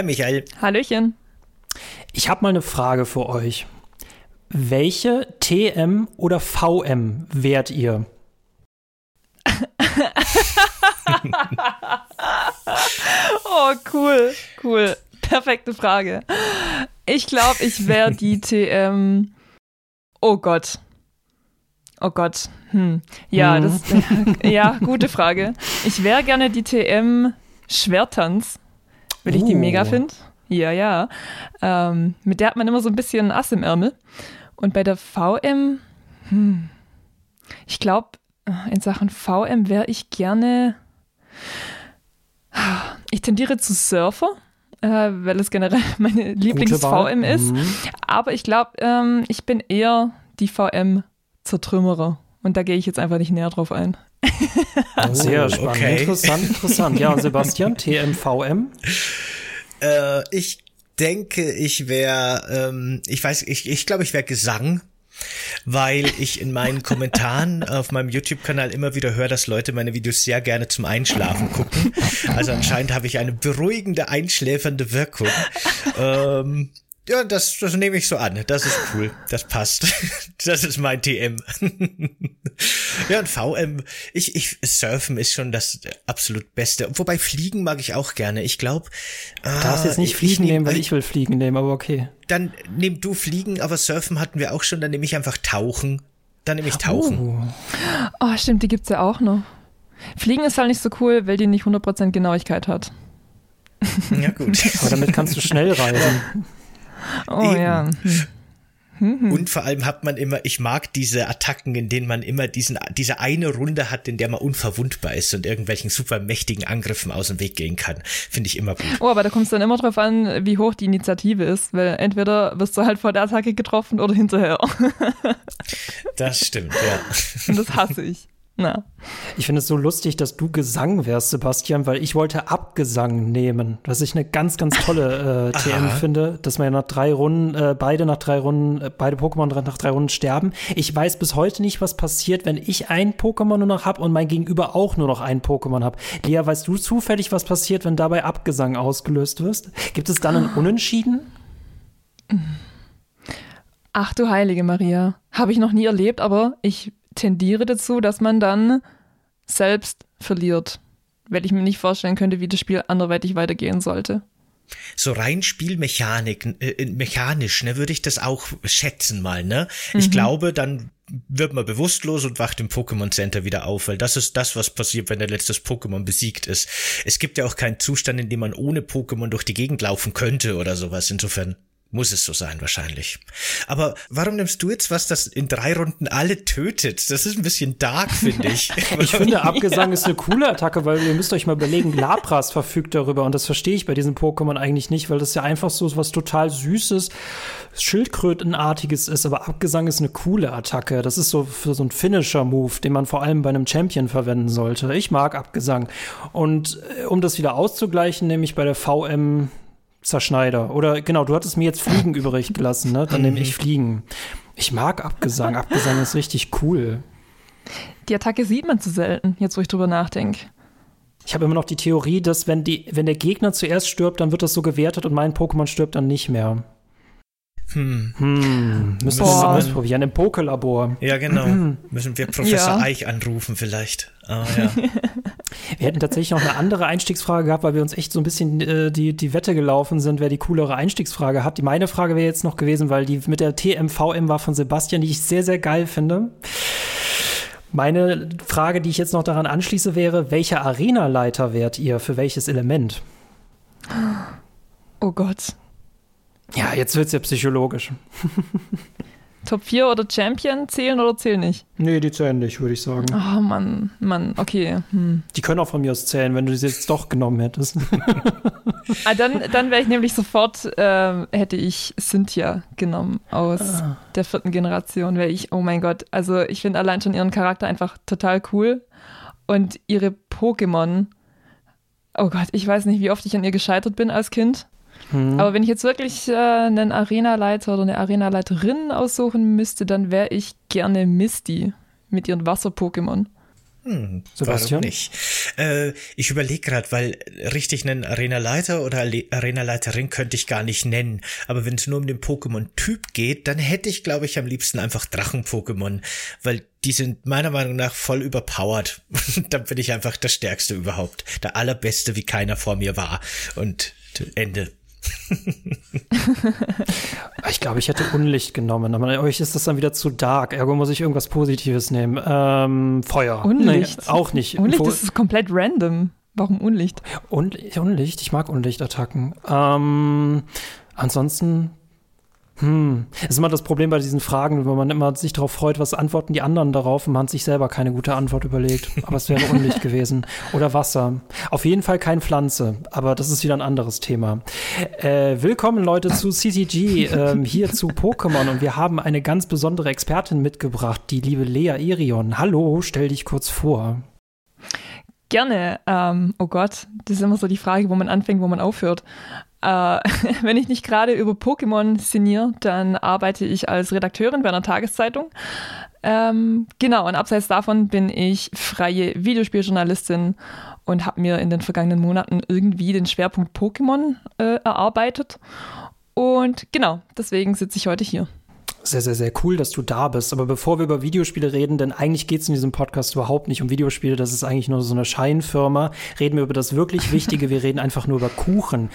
Hi Michael. Hallöchen. Ich habe mal eine Frage für euch. Welche TM oder VM wärt ihr? oh, cool, cool. Perfekte Frage. Ich glaube, ich wäre die TM. Oh Gott. Oh Gott. Hm. Ja, hm. das. ja, gute Frage. Ich wäre gerne die TM Schwertanz, weil ich die mega finde. Ja, ja. Ähm, mit der hat man immer so ein bisschen Ass im Ärmel. Und bei der VM, hm, ich glaube, in Sachen VM wäre ich gerne. Ich tendiere zu Surfer, äh, weil es generell meine Lieblings-VM ist. Mhm. Aber ich glaube, ähm, ich bin eher die VM-Zertrümmerer. Und da gehe ich jetzt einfach nicht näher drauf ein. Oh, Sehr spannend. Okay. Interessant, interessant. Ja, Sebastian, TMVM? Äh, ich denke, ich wäre, ähm, ich weiß, ich, ich glaube, ich wäre Gesang weil ich in meinen Kommentaren auf meinem YouTube-Kanal immer wieder höre, dass Leute meine Videos sehr gerne zum Einschlafen gucken. Also anscheinend habe ich eine beruhigende, einschläfernde Wirkung. Ähm, ja, das, das nehme ich so an. Das ist cool. Das passt. Das ist mein TM. Ja, und VM, ich, ich, Surfen ist schon das absolut Beste. Wobei Fliegen mag ich auch gerne. Ich glaube. Du darfst jetzt nicht Fliegen nehmen, weil ich will Fliegen nehmen, aber okay. Dann nimm du Fliegen, aber Surfen hatten wir auch schon. Dann nehme ich einfach Tauchen. Dann nehme ich Tauchen. Oh. oh, stimmt, die gibt's ja auch noch. Fliegen ist halt nicht so cool, weil die nicht 100% Genauigkeit hat. Ja, gut. aber damit kannst du schnell reisen. Oh Eben. ja. Hm. Und vor allem hat man immer, ich mag diese Attacken, in denen man immer diesen, diese eine Runde hat, in der man unverwundbar ist und irgendwelchen super mächtigen Angriffen aus dem Weg gehen kann. Finde ich immer gut. Oh, aber da kommt es dann immer drauf an, wie hoch die Initiative ist, weil entweder wirst du halt vor der Attacke getroffen oder hinterher. das stimmt, ja. Und das hasse ich. Na. Ich finde es so lustig, dass du Gesang wärst, Sebastian, weil ich wollte Abgesang nehmen, was ich eine ganz, ganz tolle äh, TM finde, dass man ja nach drei Runden, äh, beide nach drei Runden, äh, beide Pokémon nach drei Runden sterben. Ich weiß bis heute nicht, was passiert, wenn ich ein Pokémon nur noch habe und mein Gegenüber auch nur noch ein Pokémon habe. Lea, weißt du zufällig, was passiert, wenn dabei Abgesang ausgelöst wirst? Gibt es dann ein Unentschieden? Ach du heilige Maria. Habe ich noch nie erlebt, aber ich tendiere dazu, dass man dann selbst verliert, weil ich mir nicht vorstellen könnte, wie das Spiel anderweitig weitergehen sollte. So rein Spielmechanik, äh, äh, mechanisch, ne, würde ich das auch schätzen mal, ne? Ich mhm. glaube, dann wird man bewusstlos und wacht im Pokémon Center wieder auf, weil das ist das, was passiert, wenn der letzte Pokémon besiegt ist. Es gibt ja auch keinen Zustand, in dem man ohne Pokémon durch die Gegend laufen könnte oder sowas. Insofern muss es so sein, wahrscheinlich. Aber warum nimmst du jetzt was, das in drei Runden alle tötet? Das ist ein bisschen dark, finde ich. ich finde, Abgesang ist eine coole Attacke, weil ihr müsst euch mal überlegen, Lapras verfügt darüber und das verstehe ich bei diesen Pokémon eigentlich nicht, weil das ja einfach so was total Süßes, Schildkrötenartiges ist, aber Abgesang ist eine coole Attacke. Das ist so für so ein Finisher-Move, den man vor allem bei einem Champion verwenden sollte. Ich mag Abgesang. Und äh, um das wieder auszugleichen, nehme ich bei der VM Zerschneider. Oder genau, du hattest mir jetzt Fliegen übrig gelassen, ne? Dann nehme ich mhm. Fliegen. Ich mag Abgesang. Abgesang ist richtig cool. Die Attacke sieht man zu selten, jetzt wo ich drüber nachdenke. Ich habe immer noch die Theorie, dass wenn, die, wenn der Gegner zuerst stirbt, dann wird das so gewertet und mein Pokémon stirbt dann nicht mehr. Hm. Hm. Müssen wir mal ausprobieren im Pokelabor. Ja, genau. Müssen wir Professor ja. Eich anrufen vielleicht. Ah, ja. wir hätten tatsächlich noch eine andere Einstiegsfrage gehabt, weil wir uns echt so ein bisschen äh, die, die Wette gelaufen sind, wer die coolere Einstiegsfrage hat. Die meine Frage wäre jetzt noch gewesen, weil die mit der TMVM war von Sebastian, die ich sehr, sehr geil finde. Meine Frage, die ich jetzt noch daran anschließe, wäre, welcher Arenaleiter wärt ihr für welches Element? Oh Gott. Ja, jetzt wird es ja psychologisch. Top 4 oder Champion zählen oder zählen nicht? Nee, die zählen nicht, würde ich sagen. Oh Mann, Mann, okay. Hm. Die können auch von mir aus zählen, wenn du sie jetzt doch genommen hättest. ah, dann dann wäre ich nämlich sofort, äh, hätte ich Cynthia genommen aus ah. der vierten Generation, wäre ich, oh mein Gott, also ich finde allein schon ihren Charakter einfach total cool und ihre Pokémon, oh Gott, ich weiß nicht, wie oft ich an ihr gescheitert bin als Kind. Mhm. Aber wenn ich jetzt wirklich äh, einen Arenaleiter oder eine Arenaleiterin aussuchen müsste, dann wäre ich gerne Misty mit ihren Wasser-Pokémon. Hm, Sebastian? Warum nicht? Äh, ich überlege gerade, weil richtig einen Arena-Leiter oder Arena-Leiterin könnte ich gar nicht nennen. Aber wenn es nur um den Pokémon-Typ geht, dann hätte ich, glaube ich, am liebsten einfach Drachen-Pokémon, weil die sind meiner Meinung nach voll überpowered. dann bin ich einfach der Stärkste überhaupt. Der Allerbeste, wie keiner vor mir war. Und Ende. ich glaube, ich hätte Unlicht genommen, aber euch ist das dann wieder zu dark. Ergo muss ich irgendwas Positives nehmen. Ähm, Feuer. Unlicht. Nee, auch nicht. Unlicht ist komplett random. Warum Unlicht? Un Unlicht, ich mag Unlichtattacken. Ähm, ansonsten hm, das ist immer das Problem bei diesen Fragen, wenn man immer sich darauf freut, was antworten die anderen darauf und man sich selber keine gute Antwort überlegt. Aber es wäre Unlicht gewesen. Oder Wasser. Auf jeden Fall kein Pflanze, aber das ist wieder ein anderes Thema. Äh, willkommen Leute zu CCG, äh, hier zu Pokémon und wir haben eine ganz besondere Expertin mitgebracht, die liebe Lea Irion. Hallo, stell dich kurz vor. Gerne. Ähm, oh Gott, das ist immer so die Frage, wo man anfängt, wo man aufhört. Äh, wenn ich nicht gerade über Pokémon sinniere, dann arbeite ich als Redakteurin bei einer Tageszeitung. Ähm, genau, und abseits davon bin ich freie Videospieljournalistin und habe mir in den vergangenen Monaten irgendwie den Schwerpunkt Pokémon äh, erarbeitet. Und genau, deswegen sitze ich heute hier. Sehr, sehr, sehr cool, dass du da bist. Aber bevor wir über Videospiele reden, denn eigentlich geht es in diesem Podcast überhaupt nicht um Videospiele, das ist eigentlich nur so eine Scheinfirma, reden wir über das wirklich Wichtige, wir reden einfach nur über Kuchen.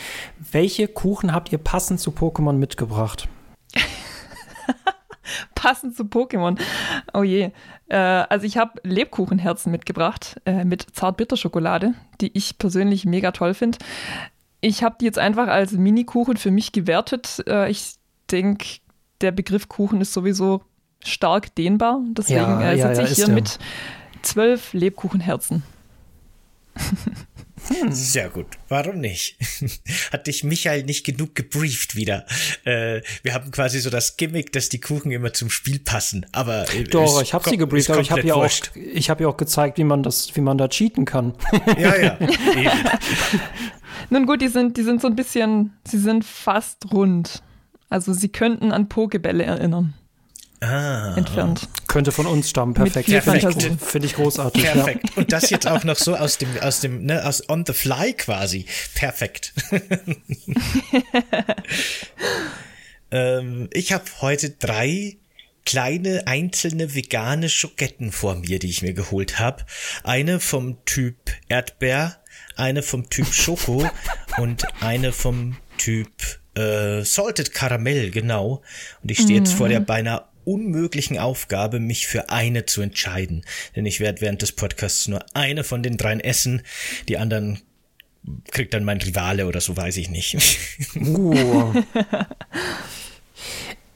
Welche Kuchen habt ihr passend zu Pokémon mitgebracht? passend zu Pokémon. Oh je. Äh, also ich habe Lebkuchenherzen mitgebracht äh, mit Zartbitterschokolade, die ich persönlich mega toll finde. Ich habe die jetzt einfach als Mini-Kuchen für mich gewertet. Äh, ich denke, der Begriff Kuchen ist sowieso stark dehnbar. Deswegen ja, äh, sitze ja, ich hier mit zwölf Lebkuchenherzen. Hm. Sehr gut. Warum nicht? Hat dich Michael nicht genug gebrieft wieder? Äh, wir haben quasi so das Gimmick, dass die Kuchen immer zum Spiel passen. Aber äh, doch, ich habe sie gebrieft, aber ich habe ja auch, ich habe ja auch gezeigt, wie man das, wie man da cheaten kann. Ja, ja. Nun gut, die sind, die sind so ein bisschen, sie sind fast rund. Also sie könnten an Pokebälle erinnern. Ah. Entfernt. Könnte von uns stammen. Perfekt. Perfekt. Finde ich großartig. Perfekt. Ja. Und das jetzt auch noch so aus dem, aus dem, ne, aus on the fly quasi. Perfekt. ähm, ich habe heute drei kleine einzelne vegane Schoketten vor mir, die ich mir geholt habe. Eine vom Typ Erdbeer, eine vom Typ Schoko und eine vom Typ äh, Salted Karamell, genau. Und ich stehe jetzt vor der beinahe unmöglichen Aufgabe, mich für eine zu entscheiden. Denn ich werde während des Podcasts nur eine von den dreien essen. Die anderen kriegt dann mein Rivale oder so, weiß ich nicht. Uh.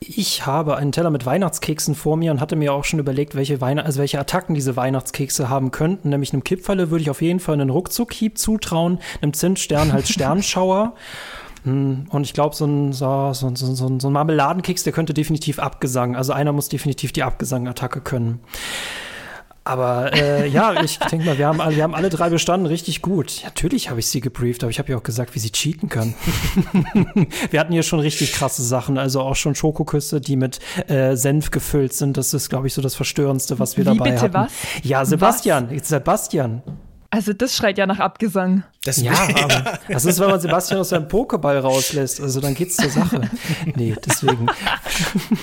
Ich habe einen Teller mit Weihnachtskeksen vor mir und hatte mir auch schon überlegt, welche, Weihn also welche Attacken diese Weihnachtskekse haben könnten. Nämlich einem Kipferle würde ich auf jeden Fall einen Ruckzuckhieb zutrauen, einem Zimtstern halt Sternschauer. Hm, und ich glaube, so ein, so, so, so, so ein Marmeladenkeks, der könnte definitiv Abgesang. Also einer muss definitiv die Abgesang-Attacke können. Aber äh, ja, ich denke mal, wir haben, wir haben alle drei bestanden, richtig gut. Natürlich habe ich sie gebrieft, aber ich habe ja auch gesagt, wie sie cheaten können. wir hatten hier schon richtig krasse Sachen, also auch schon Schokoküsse, die mit äh, Senf gefüllt sind. Das ist, glaube ich, so das Verstörendste, was wir Wie dabei bitte hatten. was? Ja, Sebastian, was? Sebastian. Also das schreit ja nach Abgesang. Das ja, aber das ist, wenn man Sebastian aus seinem Pokéball rauslässt. Also dann geht's zur Sache. Nee, deswegen.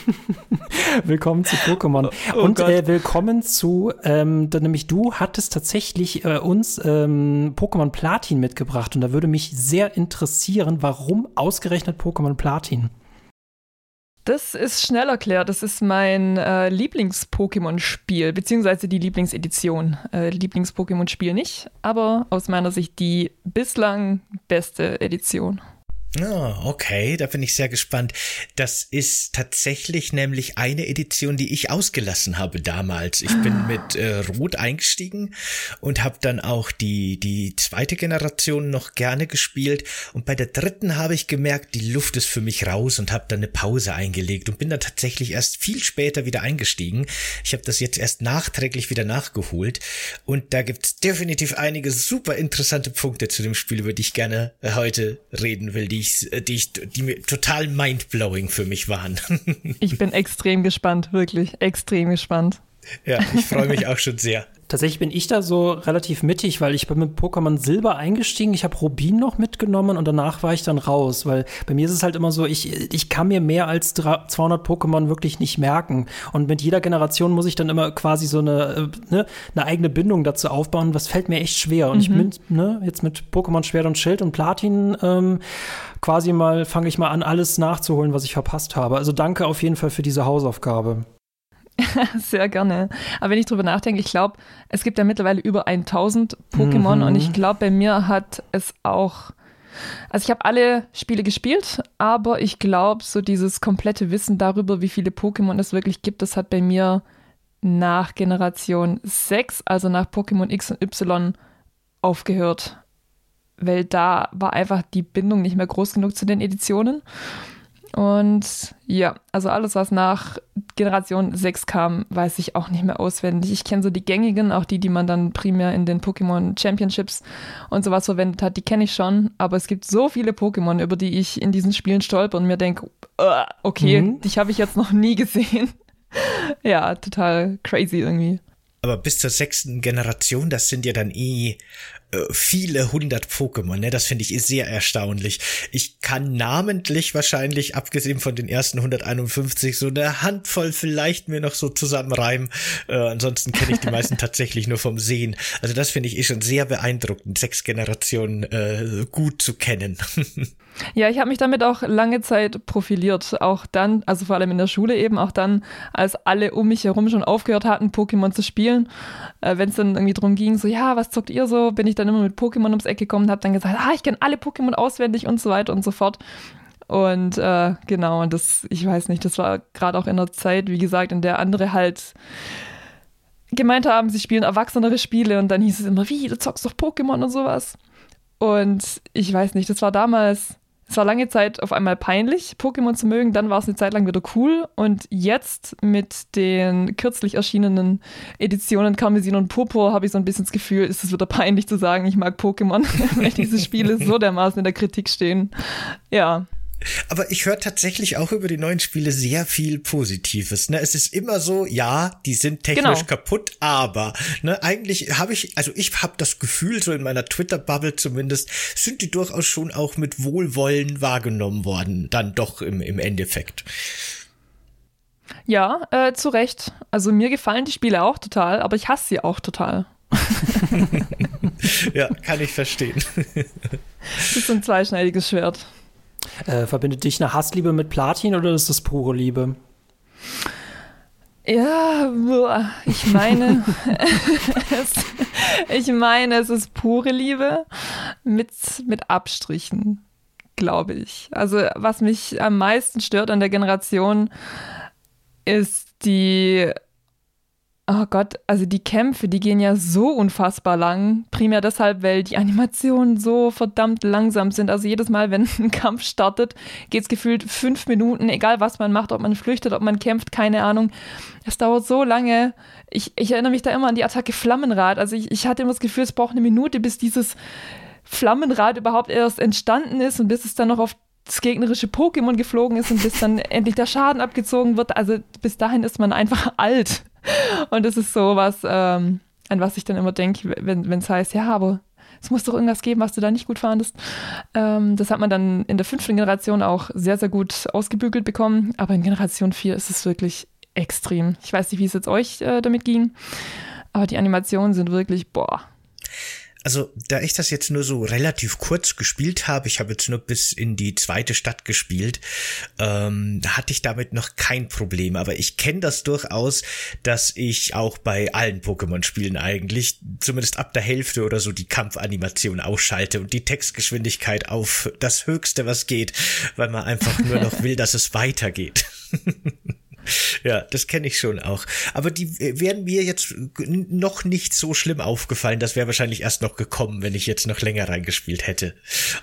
willkommen zu Pokémon. Oh Und äh, willkommen zu, ähm, da, nämlich du hattest tatsächlich äh, uns ähm, Pokémon Platin mitgebracht. Und da würde mich sehr interessieren, warum ausgerechnet Pokémon Platin? Das ist schnell erklärt. Das ist mein äh, Lieblings-Pokémon-Spiel, beziehungsweise die Lieblingsedition. Äh, Lieblings-Pokémon-Spiel nicht, aber aus meiner Sicht die bislang beste Edition. Oh, okay, da bin ich sehr gespannt. Das ist tatsächlich nämlich eine Edition, die ich ausgelassen habe damals. Ich bin mit äh, Rot eingestiegen und habe dann auch die die zweite Generation noch gerne gespielt und bei der dritten habe ich gemerkt, die Luft ist für mich raus und habe dann eine Pause eingelegt und bin dann tatsächlich erst viel später wieder eingestiegen. Ich habe das jetzt erst nachträglich wieder nachgeholt und da gibt's definitiv einige super interessante Punkte zu dem Spiel, über die ich gerne äh, heute reden will, die ich die, ich, die mir total mindblowing für mich waren. ich bin extrem gespannt, wirklich extrem gespannt. Ja, ich freue mich auch schon sehr. Tatsächlich bin ich da so relativ mittig, weil ich bin mit Pokémon Silber eingestiegen. Ich habe Rubin noch mitgenommen und danach war ich dann raus, weil bei mir ist es halt immer so, ich, ich kann mir mehr als 200 Pokémon wirklich nicht merken. Und mit jeder Generation muss ich dann immer quasi so eine, äh, ne, eine eigene Bindung dazu aufbauen. Was fällt mir echt schwer. Und mhm. ich bin ne, jetzt mit Pokémon Schwert und Schild und Platin ähm, quasi mal, fange ich mal an, alles nachzuholen, was ich verpasst habe. Also danke auf jeden Fall für diese Hausaufgabe. Sehr gerne. Aber wenn ich drüber nachdenke, ich glaube, es gibt ja mittlerweile über 1000 Pokémon mhm. und ich glaube, bei mir hat es auch. Also ich habe alle Spiele gespielt, aber ich glaube, so dieses komplette Wissen darüber, wie viele Pokémon es wirklich gibt, das hat bei mir nach Generation 6, also nach Pokémon X und Y, aufgehört. Weil da war einfach die Bindung nicht mehr groß genug zu den Editionen. Und ja, also alles, was nach Generation 6 kam, weiß ich auch nicht mehr auswendig. Ich kenne so die gängigen, auch die, die man dann primär in den Pokémon Championships und sowas verwendet hat, die kenne ich schon. Aber es gibt so viele Pokémon, über die ich in diesen Spielen stolper und mir denke, okay, mhm. dich habe ich jetzt noch nie gesehen. ja, total crazy irgendwie. Aber bis zur sechsten Generation, das sind ja dann eh äh, viele hundert Pokémon, ne? Das finde ich sehr erstaunlich. Ich kann namentlich wahrscheinlich, abgesehen von den ersten 151, so eine Handvoll vielleicht mir noch so zusammenreimen. Äh, ansonsten kenne ich die meisten tatsächlich nur vom Sehen. Also das finde ich eh schon sehr beeindruckend, sechs Generationen äh, gut zu kennen. Ja, ich habe mich damit auch lange Zeit profiliert. Auch dann, also vor allem in der Schule eben, auch dann, als alle um mich herum schon aufgehört hatten, Pokémon zu spielen. Äh, Wenn es dann irgendwie darum ging, so, ja, was zockt ihr so, bin ich dann immer mit Pokémon ums Eck gekommen und habe dann gesagt, ah, ich kenne alle Pokémon auswendig und so weiter und so fort. Und äh, genau, und das, ich weiß nicht, das war gerade auch in der Zeit, wie gesagt, in der andere halt gemeint haben, sie spielen erwachsenere Spiele und dann hieß es immer, wie, du zockst doch Pokémon und sowas. Und ich weiß nicht, das war damals es war lange Zeit auf einmal peinlich, Pokémon zu mögen, dann war es eine Zeit lang wieder cool. Und jetzt mit den kürzlich erschienenen Editionen Karmesin und Purpur habe ich so ein bisschen das Gefühl, ist es wieder peinlich zu sagen, ich mag Pokémon, weil diese Spiele so dermaßen in der Kritik stehen. Ja, aber ich höre tatsächlich auch über die neuen Spiele sehr viel Positives. Ne? Es ist immer so, ja, die sind technisch genau. kaputt, aber ne, eigentlich habe ich, also ich habe das Gefühl, so in meiner Twitter-Bubble zumindest, sind die durchaus schon auch mit Wohlwollen wahrgenommen worden, dann doch im, im Endeffekt. Ja, äh, zu Recht. Also mir gefallen die Spiele auch total, aber ich hasse sie auch total. ja, kann ich verstehen. das ist ein zweischneidiges Schwert. Äh, verbindet dich eine Hassliebe mit Platin oder ist das pure Liebe? Ja, ich meine, es, ich meine, es ist pure Liebe mit, mit Abstrichen, glaube ich. Also, was mich am meisten stört an der Generation, ist die Oh Gott, also die Kämpfe, die gehen ja so unfassbar lang. Primär deshalb, weil die Animationen so verdammt langsam sind. Also jedes Mal, wenn ein Kampf startet, geht es gefühlt fünf Minuten, egal was man macht, ob man flüchtet, ob man kämpft, keine Ahnung. Es dauert so lange. Ich, ich erinnere mich da immer an die Attacke Flammenrad. Also ich, ich hatte immer das Gefühl, es braucht eine Minute, bis dieses Flammenrad überhaupt erst entstanden ist und bis es dann noch auf das gegnerische Pokémon geflogen ist und bis dann endlich der Schaden abgezogen wird. Also bis dahin ist man einfach alt. Und das ist so was, ähm, an was ich dann immer denke, wenn es heißt, ja, aber es muss doch irgendwas geben, was du da nicht gut fandest. Ähm, das hat man dann in der fünften Generation auch sehr, sehr gut ausgebügelt bekommen. Aber in Generation 4 ist es wirklich extrem. Ich weiß nicht, wie es jetzt euch äh, damit ging, aber die Animationen sind wirklich, boah, also da ich das jetzt nur so relativ kurz gespielt habe, ich habe jetzt nur bis in die zweite Stadt gespielt, ähm, hatte ich damit noch kein Problem. Aber ich kenne das durchaus, dass ich auch bei allen Pokémon-Spielen eigentlich zumindest ab der Hälfte oder so die Kampfanimation ausschalte und die Textgeschwindigkeit auf das Höchste, was geht, weil man einfach nur noch will, dass es weitergeht. Ja, das kenne ich schon auch. Aber die äh, wären mir jetzt noch nicht so schlimm aufgefallen. Das wäre wahrscheinlich erst noch gekommen, wenn ich jetzt noch länger reingespielt hätte.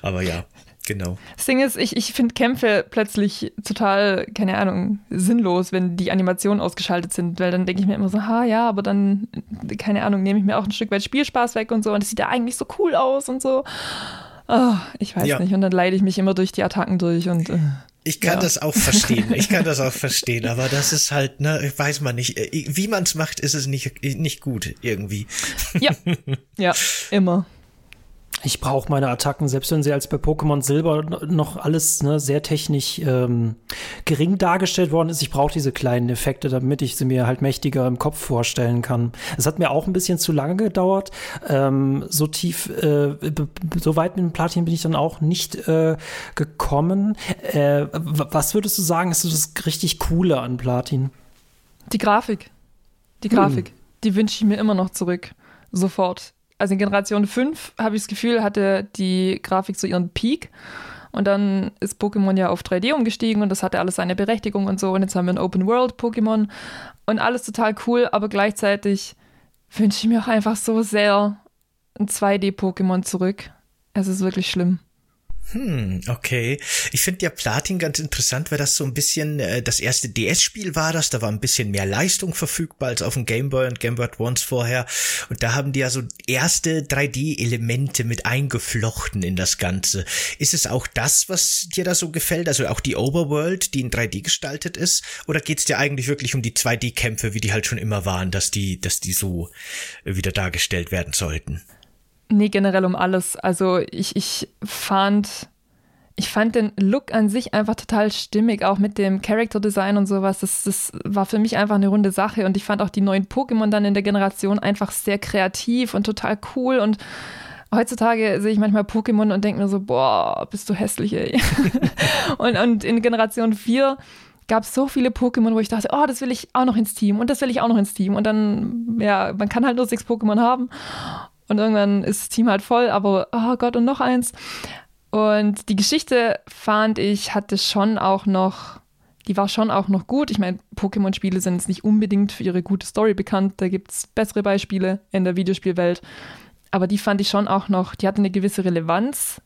Aber ja. Genau. Das Ding ist, ich, ich finde Kämpfe plötzlich total, keine Ahnung, sinnlos, wenn die Animationen ausgeschaltet sind, weil dann denke ich mir immer so, ha ja, aber dann, keine Ahnung, nehme ich mir auch ein Stück weit Spielspaß weg und so und es sieht ja eigentlich so cool aus und so. Oh, ich weiß ja. nicht. Und dann leide ich mich immer durch die Attacken durch und. Äh. Ich kann Ja. das auch verstehen. Ich kann das auch verstehen, aber das ist halt, ne, weiß man nicht. Äh, Wie man es macht, ist es nicht, nicht gut irgendwie. Ja, ja, immer. Ich brauche meine Attacken, selbst wenn sie als bei Pokémon Silber noch alles ne, sehr technisch ähm, gering dargestellt worden ist. Ich brauche diese kleinen Effekte, damit ich sie mir halt mächtiger im Kopf vorstellen kann. Es hat mir auch ein bisschen zu lange gedauert. Ähm, so tief, äh, so weit mit dem Platin bin ich dann auch nicht äh, gekommen. Äh, was würdest du sagen, ist das richtig Coole an Platin? Die Grafik. Die Grafik. Die wünsche ich mir immer noch zurück. Sofort. Also in Generation 5 habe ich das Gefühl, hatte die Grafik so ihren Peak. Und dann ist Pokémon ja auf 3D umgestiegen und das hatte alles seine Berechtigung und so. Und jetzt haben wir ein Open World Pokémon und alles total cool, aber gleichzeitig wünsche ich mir auch einfach so sehr ein 2D-Pokémon zurück. Es ist wirklich schlimm. Hm, okay. Ich finde ja Platin ganz interessant, weil das so ein bisschen äh, das erste DS-Spiel war das. Da war ein bisschen mehr Leistung verfügbar als auf dem Game Boy und Game Boy Advance vorher. Und da haben die ja so erste 3D-Elemente mit eingeflochten in das Ganze. Ist es auch das, was dir da so gefällt? Also auch die Overworld, die in 3D gestaltet ist? Oder geht's dir eigentlich wirklich um die 2D-Kämpfe, wie die halt schon immer waren, dass die, dass die so äh, wieder dargestellt werden sollten? Nee, generell um alles. Also ich, ich fand, ich fand den Look an sich einfach total stimmig, auch mit dem Character Design und sowas. Das, das war für mich einfach eine runde Sache und ich fand auch die neuen Pokémon dann in der Generation einfach sehr kreativ und total cool und Heutzutage sehe ich manchmal Pokémon und denke mir so, boah, bist du hässlich, ey. und, und in Generation 4 gab es so viele Pokémon, wo ich dachte, oh, das will ich auch noch ins Team und das will ich auch noch ins Team. Und dann, ja, man kann halt nur sechs Pokémon haben. Und irgendwann ist das Team halt voll, aber oh Gott, und noch eins. Und die Geschichte fand ich, hatte schon auch noch, die war schon auch noch gut. Ich meine, Pokémon-Spiele sind jetzt nicht unbedingt für ihre gute Story bekannt. Da gibt es bessere Beispiele in der Videospielwelt. Aber die fand ich schon auch noch, die hatte eine gewisse Relevanz.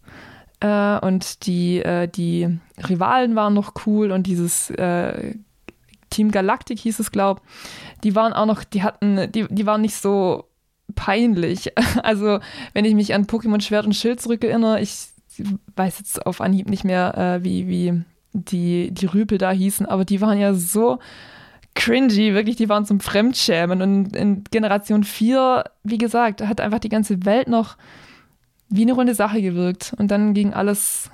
Äh, und die, äh, die Rivalen waren noch cool und dieses äh, Team Galactic hieß es, glaub, die waren auch noch, die hatten, die, die waren nicht so peinlich. Also, wenn ich mich an Pokémon Schwert und Schild zurückerinnere, ich weiß jetzt auf Anhieb nicht mehr, äh, wie, wie die, die Rüpel da hießen, aber die waren ja so cringy, wirklich, die waren zum Fremdschämen. Und in Generation 4, wie gesagt, hat einfach die ganze Welt noch wie eine runde Sache gewirkt. Und dann ging alles,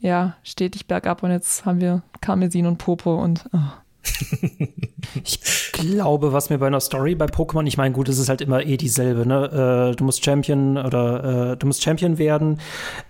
ja, stetig bergab und jetzt haben wir Karmesin und Popo und oh. Ich glaube, was mir bei einer Story bei Pokémon, ich meine, gut, es ist halt immer eh dieselbe, ne? Äh, du musst Champion oder äh, du musst Champion werden.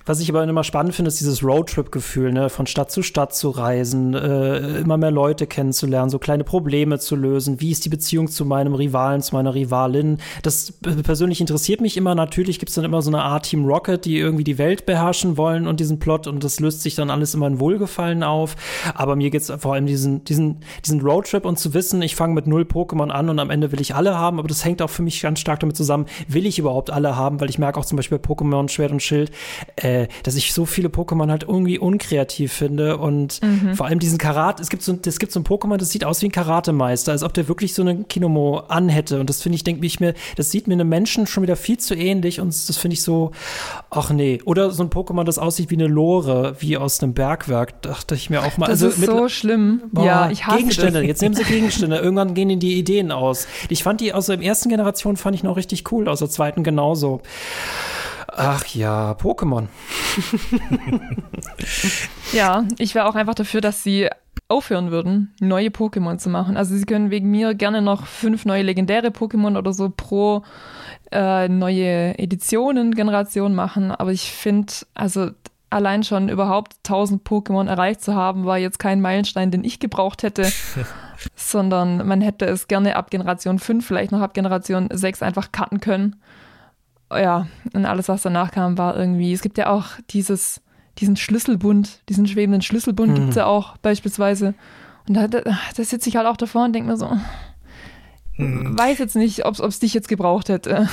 Was ich aber immer spannend finde, ist dieses Roadtrip-Gefühl, ne? Von Stadt zu Stadt zu reisen, äh, immer mehr Leute kennenzulernen, so kleine Probleme zu lösen. Wie ist die Beziehung zu meinem Rivalen, zu meiner Rivalin? Das persönlich interessiert mich immer. Natürlich gibt es dann immer so eine Art Team Rocket, die irgendwie die Welt beherrschen wollen und diesen Plot und das löst sich dann alles immer in Wohlgefallen auf. Aber mir geht es vor allem diesen, diesen, diesen Roadtrip und zu wissen, ich fange mit null Pokémon an und am Ende will ich alle haben, aber das hängt auch für mich ganz stark damit zusammen, will ich überhaupt alle haben, weil ich merke auch zum Beispiel bei Pokémon Schwert und Schild, äh, dass ich so viele Pokémon halt irgendwie unkreativ finde und vor allem diesen Karate, es gibt so, es gibt so ein Pokémon, das sieht aus wie ein Karatemeister, als ob der wirklich so eine Kinomo anhätte und das finde ich, denke ich mir, das sieht mir einem Menschen schon wieder viel zu ähnlich und das finde ich so, ach nee, oder so ein Pokémon, das aussieht wie eine Lore, wie aus einem Bergwerk, dachte ich mir auch mal. Das also ist mit- so schlimm. Boah, ja, ich hasse Gegenstände, das. jetzt nehmen sie Gegenstände. Irgendwann gehen ihnen die Ideen aus. Ich fand die aus der ersten Generation fand ich noch richtig cool, aus der zweiten genauso. Ach ja, Pokémon. Ja, ich wäre auch einfach dafür, dass sie aufhören würden, neue Pokémon zu machen. Also sie können wegen mir gerne noch fünf neue legendäre Pokémon oder so pro äh, neue Editionen, Generation machen. Aber ich finde, also allein schon überhaupt 1000 Pokémon erreicht zu haben, war jetzt kein Meilenstein, den ich gebraucht hätte. sondern man hätte es gerne ab Generation 5, vielleicht noch ab Generation 6 einfach cutten können. Ja, und alles, was danach kam, war irgendwie, es gibt ja auch dieses, diesen Schlüsselbund, diesen schwebenden Schlüsselbund Mhm. gibt's ja auch beispielsweise. Und da, da, da sitze ich halt auch davor und denke mir so, Hm. weiß jetzt nicht, ob es dich jetzt gebraucht hätte.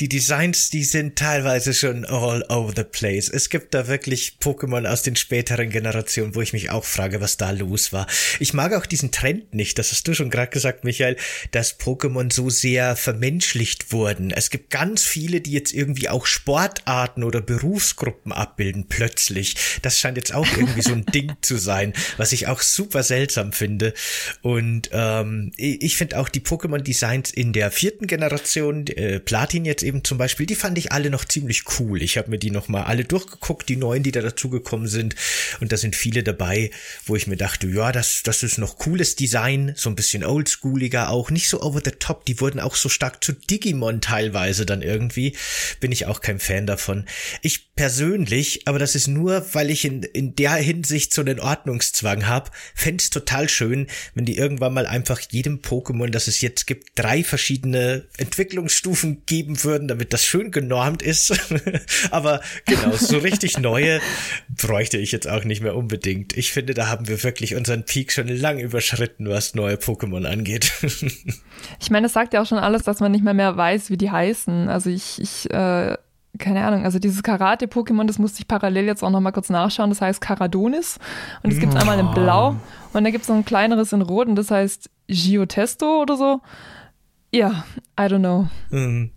Die Designs, die sind teilweise schon all over the place. Es gibt da wirklich Pokémon aus den späteren Generationen, wo ich mich auch frage, was da los war. Ich mag auch diesen Trend nicht, das hast du schon gerade gesagt, Michael, dass Pokémon so sehr vermenschlicht wurden. Es gibt ganz viele, die jetzt irgendwie auch Sportarten oder Berufsgruppen abbilden, plötzlich. Das scheint jetzt auch irgendwie so ein Ding zu sein, was ich auch super seltsam finde. Und ähm, ich finde auch die Pokémon-Designs in der vierten Generation, äh, Platin jetzt eben zum Beispiel, die fand ich alle noch ziemlich cool. Ich habe mir die noch mal alle durchgeguckt, die neuen, die da dazugekommen sind. Und da sind viele dabei, wo ich mir dachte, ja, das, das ist noch cooles Design, so ein bisschen oldschooliger auch, nicht so over the top. Die wurden auch so stark zu Digimon teilweise dann irgendwie. Bin ich auch kein Fan davon. Ich persönlich, aber das ist nur, weil ich in, in der Hinsicht so einen Ordnungszwang habe, fände es total schön, wenn die irgendwann mal einfach jedem Pokémon, das es jetzt gibt, drei verschiedene Entwicklungsstufen geben würden würden, damit das schön genormt ist. Aber genau, so richtig neue bräuchte ich jetzt auch nicht mehr unbedingt. Ich finde, da haben wir wirklich unseren Peak schon lang überschritten, was neue Pokémon angeht. ich meine, das sagt ja auch schon alles, dass man nicht mehr mehr weiß, wie die heißen. Also ich, ich äh keine Ahnung, also dieses Karate-Pokémon, das musste ich parallel jetzt auch noch mal kurz nachschauen, das heißt Karadonis und es gibt oh. einmal in Blau und da gibt es noch ein kleineres in Rot und das heißt Giotesto oder so. Ja, I don't know. Mhm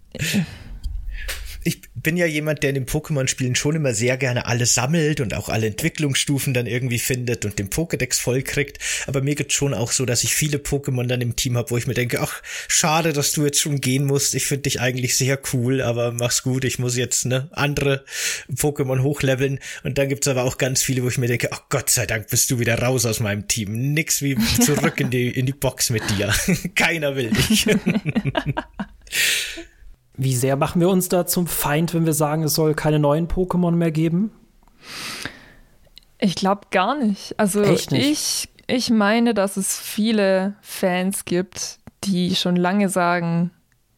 ich bin ja jemand, der in den Pokémon-Spielen schon immer sehr gerne alles sammelt und auch alle Entwicklungsstufen dann irgendwie findet und den Pokédex vollkriegt. Aber mir geht's schon auch so, dass ich viele Pokémon dann im Team habe, wo ich mir denke, ach, schade, dass du jetzt schon gehen musst. Ich finde dich eigentlich sehr cool, aber mach's gut. Ich muss jetzt ne andere Pokémon hochleveln. Und dann gibt's aber auch ganz viele, wo ich mir denke, ach Gott sei Dank bist du wieder raus aus meinem Team. Nix wie zurück in die in die Box mit dir. Keiner will dich. Wie sehr machen wir uns da zum Feind, wenn wir sagen, es soll keine neuen Pokémon mehr geben? Ich glaube gar nicht. Also nicht? ich, ich meine, dass es viele Fans gibt, die schon lange sagen,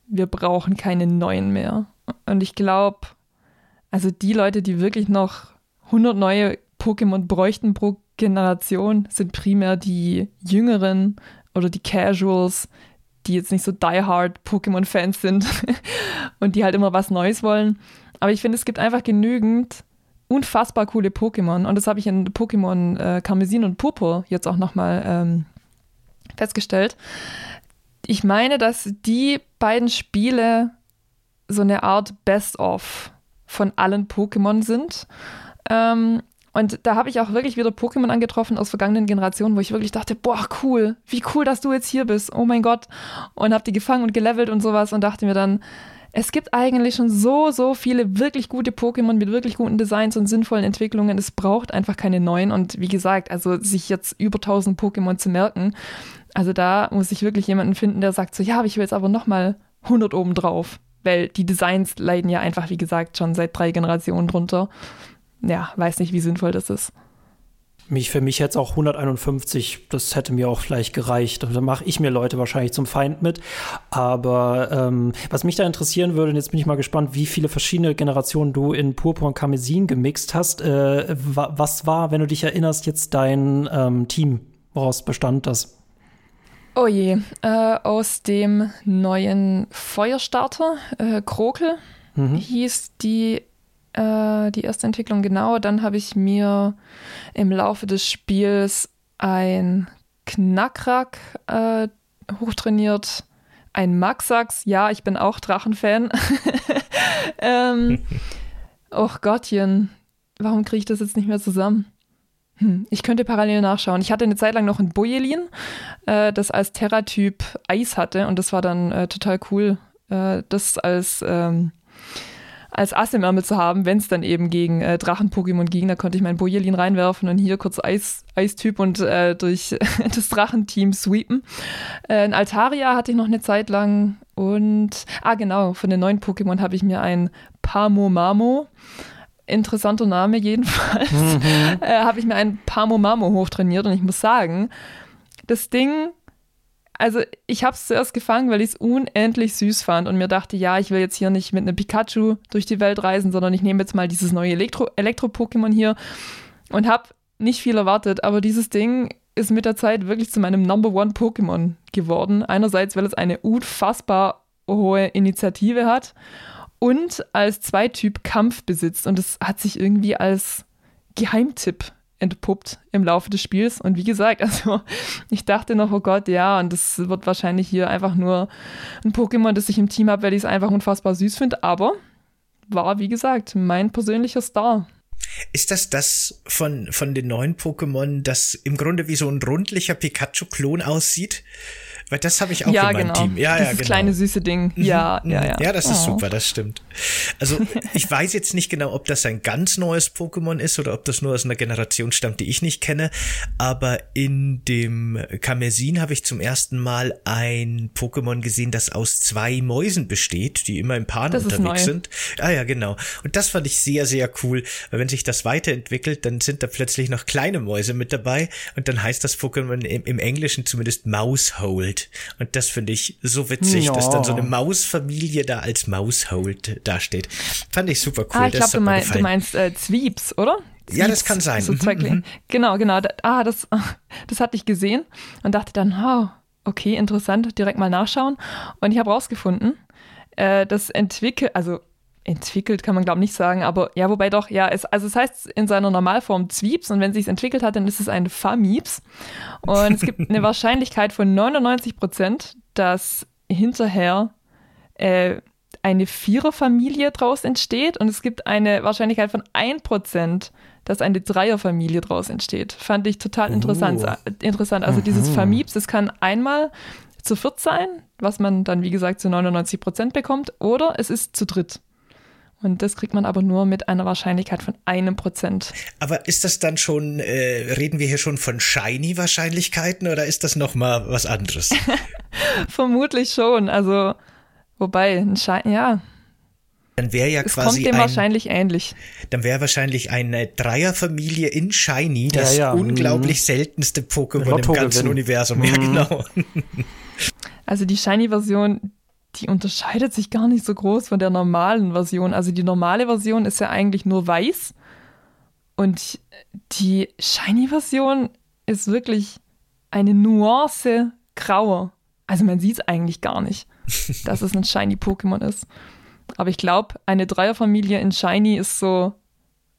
wir brauchen keine neuen mehr. Und ich glaube, also die Leute, die wirklich noch 100 neue Pokémon bräuchten pro Generation, sind primär die Jüngeren oder die Casuals, die jetzt nicht so die-hard Pokémon-Fans sind und die halt immer was Neues wollen. Aber ich finde, es gibt einfach genügend unfassbar coole Pokémon. Und das habe ich in Pokémon äh, Karmesin und Purpur jetzt auch nochmal ähm, festgestellt. Ich meine, dass die beiden Spiele so eine Art Best-of von allen Pokémon sind. Ähm, und da habe ich auch wirklich wieder Pokémon angetroffen aus vergangenen Generationen, wo ich wirklich dachte, boah, cool, wie cool, dass du jetzt hier bist. Oh mein Gott. Und habe die gefangen und gelevelt und sowas und dachte mir dann, es gibt eigentlich schon so, so viele wirklich gute Pokémon mit wirklich guten Designs und sinnvollen Entwicklungen. Es braucht einfach keine neuen. Und wie gesagt, also sich jetzt über 1000 Pokémon zu merken, also da muss ich wirklich jemanden finden, der sagt so, ja, aber ich will jetzt aber nochmal 100 oben drauf. Weil die Designs leiden ja einfach, wie gesagt, schon seit drei Generationen drunter ja, weiß nicht, wie sinnvoll das ist. Mich, für mich jetzt auch 151, das hätte mir auch vielleicht gereicht. Da mache ich mir Leute wahrscheinlich zum Feind mit. Aber ähm, was mich da interessieren würde, und jetzt bin ich mal gespannt, wie viele verschiedene Generationen du in Purpur und Karmesin gemixt hast. Äh, was war, wenn du dich erinnerst, jetzt dein ähm, Team? Woraus bestand das? Oh je, äh, aus dem neuen Feuerstarter, äh, Krokel, mhm. hieß die äh, die erste Entwicklung genau. Dann habe ich mir im Laufe des Spiels ein Knackrack äh, hochtrainiert, ein Maxax. Ja, ich bin auch Drachenfan. ähm, Och Gottchen, warum kriege ich das jetzt nicht mehr zusammen? Hm, ich könnte parallel nachschauen. Ich hatte eine Zeit lang noch ein Bojelin, äh, das als Terra-Typ Eis hatte und das war dann äh, total cool, äh, das als ähm, als Ass im Ärmel zu haben, wenn es dann eben gegen äh, Drachen-Pokémon ging. Da konnte ich meinen Bojelin reinwerfen und hier kurz Eis, Eistyp und äh, durch das Drachenteam sweepen. Äh, ein Altaria hatte ich noch eine Zeit lang und, ah genau, von den neuen Pokémon habe ich mir ein Pamomamo interessanter Name jedenfalls, mhm. äh, habe ich mir ein Pamomamo hochtrainiert und ich muss sagen, das Ding also ich habe es zuerst gefangen, weil ich es unendlich süß fand und mir dachte, ja, ich will jetzt hier nicht mit einem Pikachu durch die Welt reisen, sondern ich nehme jetzt mal dieses neue Elektro-Pokémon hier und habe nicht viel erwartet, aber dieses Ding ist mit der Zeit wirklich zu meinem Number One Pokémon geworden. Einerseits, weil es eine unfassbar hohe Initiative hat und als Zweityp Kampf besitzt. Und es hat sich irgendwie als Geheimtipp entpuppt im Laufe des Spiels. Und wie gesagt, also ich dachte noch, oh Gott, ja, und das wird wahrscheinlich hier einfach nur ein Pokémon, das ich im Team habe, weil ich es einfach unfassbar süß finde. Aber war, wie gesagt, mein persönlicher Star. Ist das das von, von den neuen Pokémon, das im Grunde wie so ein rundlicher Pikachu-Klon aussieht? Weil das habe ich auch ja, in meinem genau. Team. Ja, Dieses ja, genau. kleine süße Ding. Mhm, Ja, mhm. ja, ja. Ja, das ist Oh. super, das stimmt. Also ich weiß jetzt nicht genau, ob das ein ganz neues Pokémon ist oder ob das nur aus einer Generation stammt, die ich nicht kenne. Aber in dem Karmesin habe ich zum ersten Mal ein Pokémon gesehen, das aus zwei Mäusen besteht, die immer im ist unterwegs neu. sind. Ah ja, genau. Und das fand ich sehr, sehr cool. Weil wenn sich das weiterentwickelt, dann sind da plötzlich noch kleine Mäuse mit dabei und dann heißt das Pokémon im, im Englischen zumindest Mousehold. Und das finde ich so witzig, Ja. dass dann so eine Mausfamilie da als Mousehold dasteht. Fand ich super cool. ah, ich glaube, du, mein, du meinst äh, Zwiebs, oder? Ja, das Zwiebs, kann sein. So Mhm, Kle- Genau, genau. Da, ah, das, das hatte ich gesehen und dachte dann, oh, okay, interessant, direkt mal nachschauen. Und ich habe rausgefunden, äh, das entwickelt, also entwickelt kann man glaube nicht sagen, aber ja, wobei doch, ja, es, also es heißt in seiner Normalform Zwiebs und wenn es sich entwickelt hat, dann ist es ein Famibs. Und es gibt eine Wahrscheinlichkeit von 99 Prozent, dass hinterher äh, eine Viererfamilie draus entsteht und es gibt eine Wahrscheinlichkeit von 1%, dass eine Dreierfamilie draus entsteht. Fand ich total interessant. Oh. interessant. Also dieses Famibs, das kann einmal zu viert sein, was man dann, wie gesagt, zu 99% bekommt, oder es ist zu dritt. Und das kriegt man aber nur mit einer Wahrscheinlichkeit von einem Prozent. Aber ist das dann schon, äh, reden wir hier schon von Shiny-Wahrscheinlichkeiten oder ist das noch mal was anderes? Vermutlich schon. Also, wobei, ein Schein, ja, Dann wäre ja es kommt quasi dem ein, wahrscheinlich ähnlich. dann wäre wahrscheinlich eine Dreierfamilie in Shiny das Ja, ja, unglaublich seltenste Pokémon im ganzen Universum. Ja, Mhm. genau. Also die Shiny-Version, die unterscheidet sich gar nicht so groß von der normalen Version. Also die normale Version ist ja eigentlich nur weiß und die Shiny-Version ist wirklich eine Nuance grauer. Also man sieht es eigentlich gar nicht, dass es ein Shiny-Pokémon ist. Aber ich glaube, eine Dreierfamilie in Shiny ist so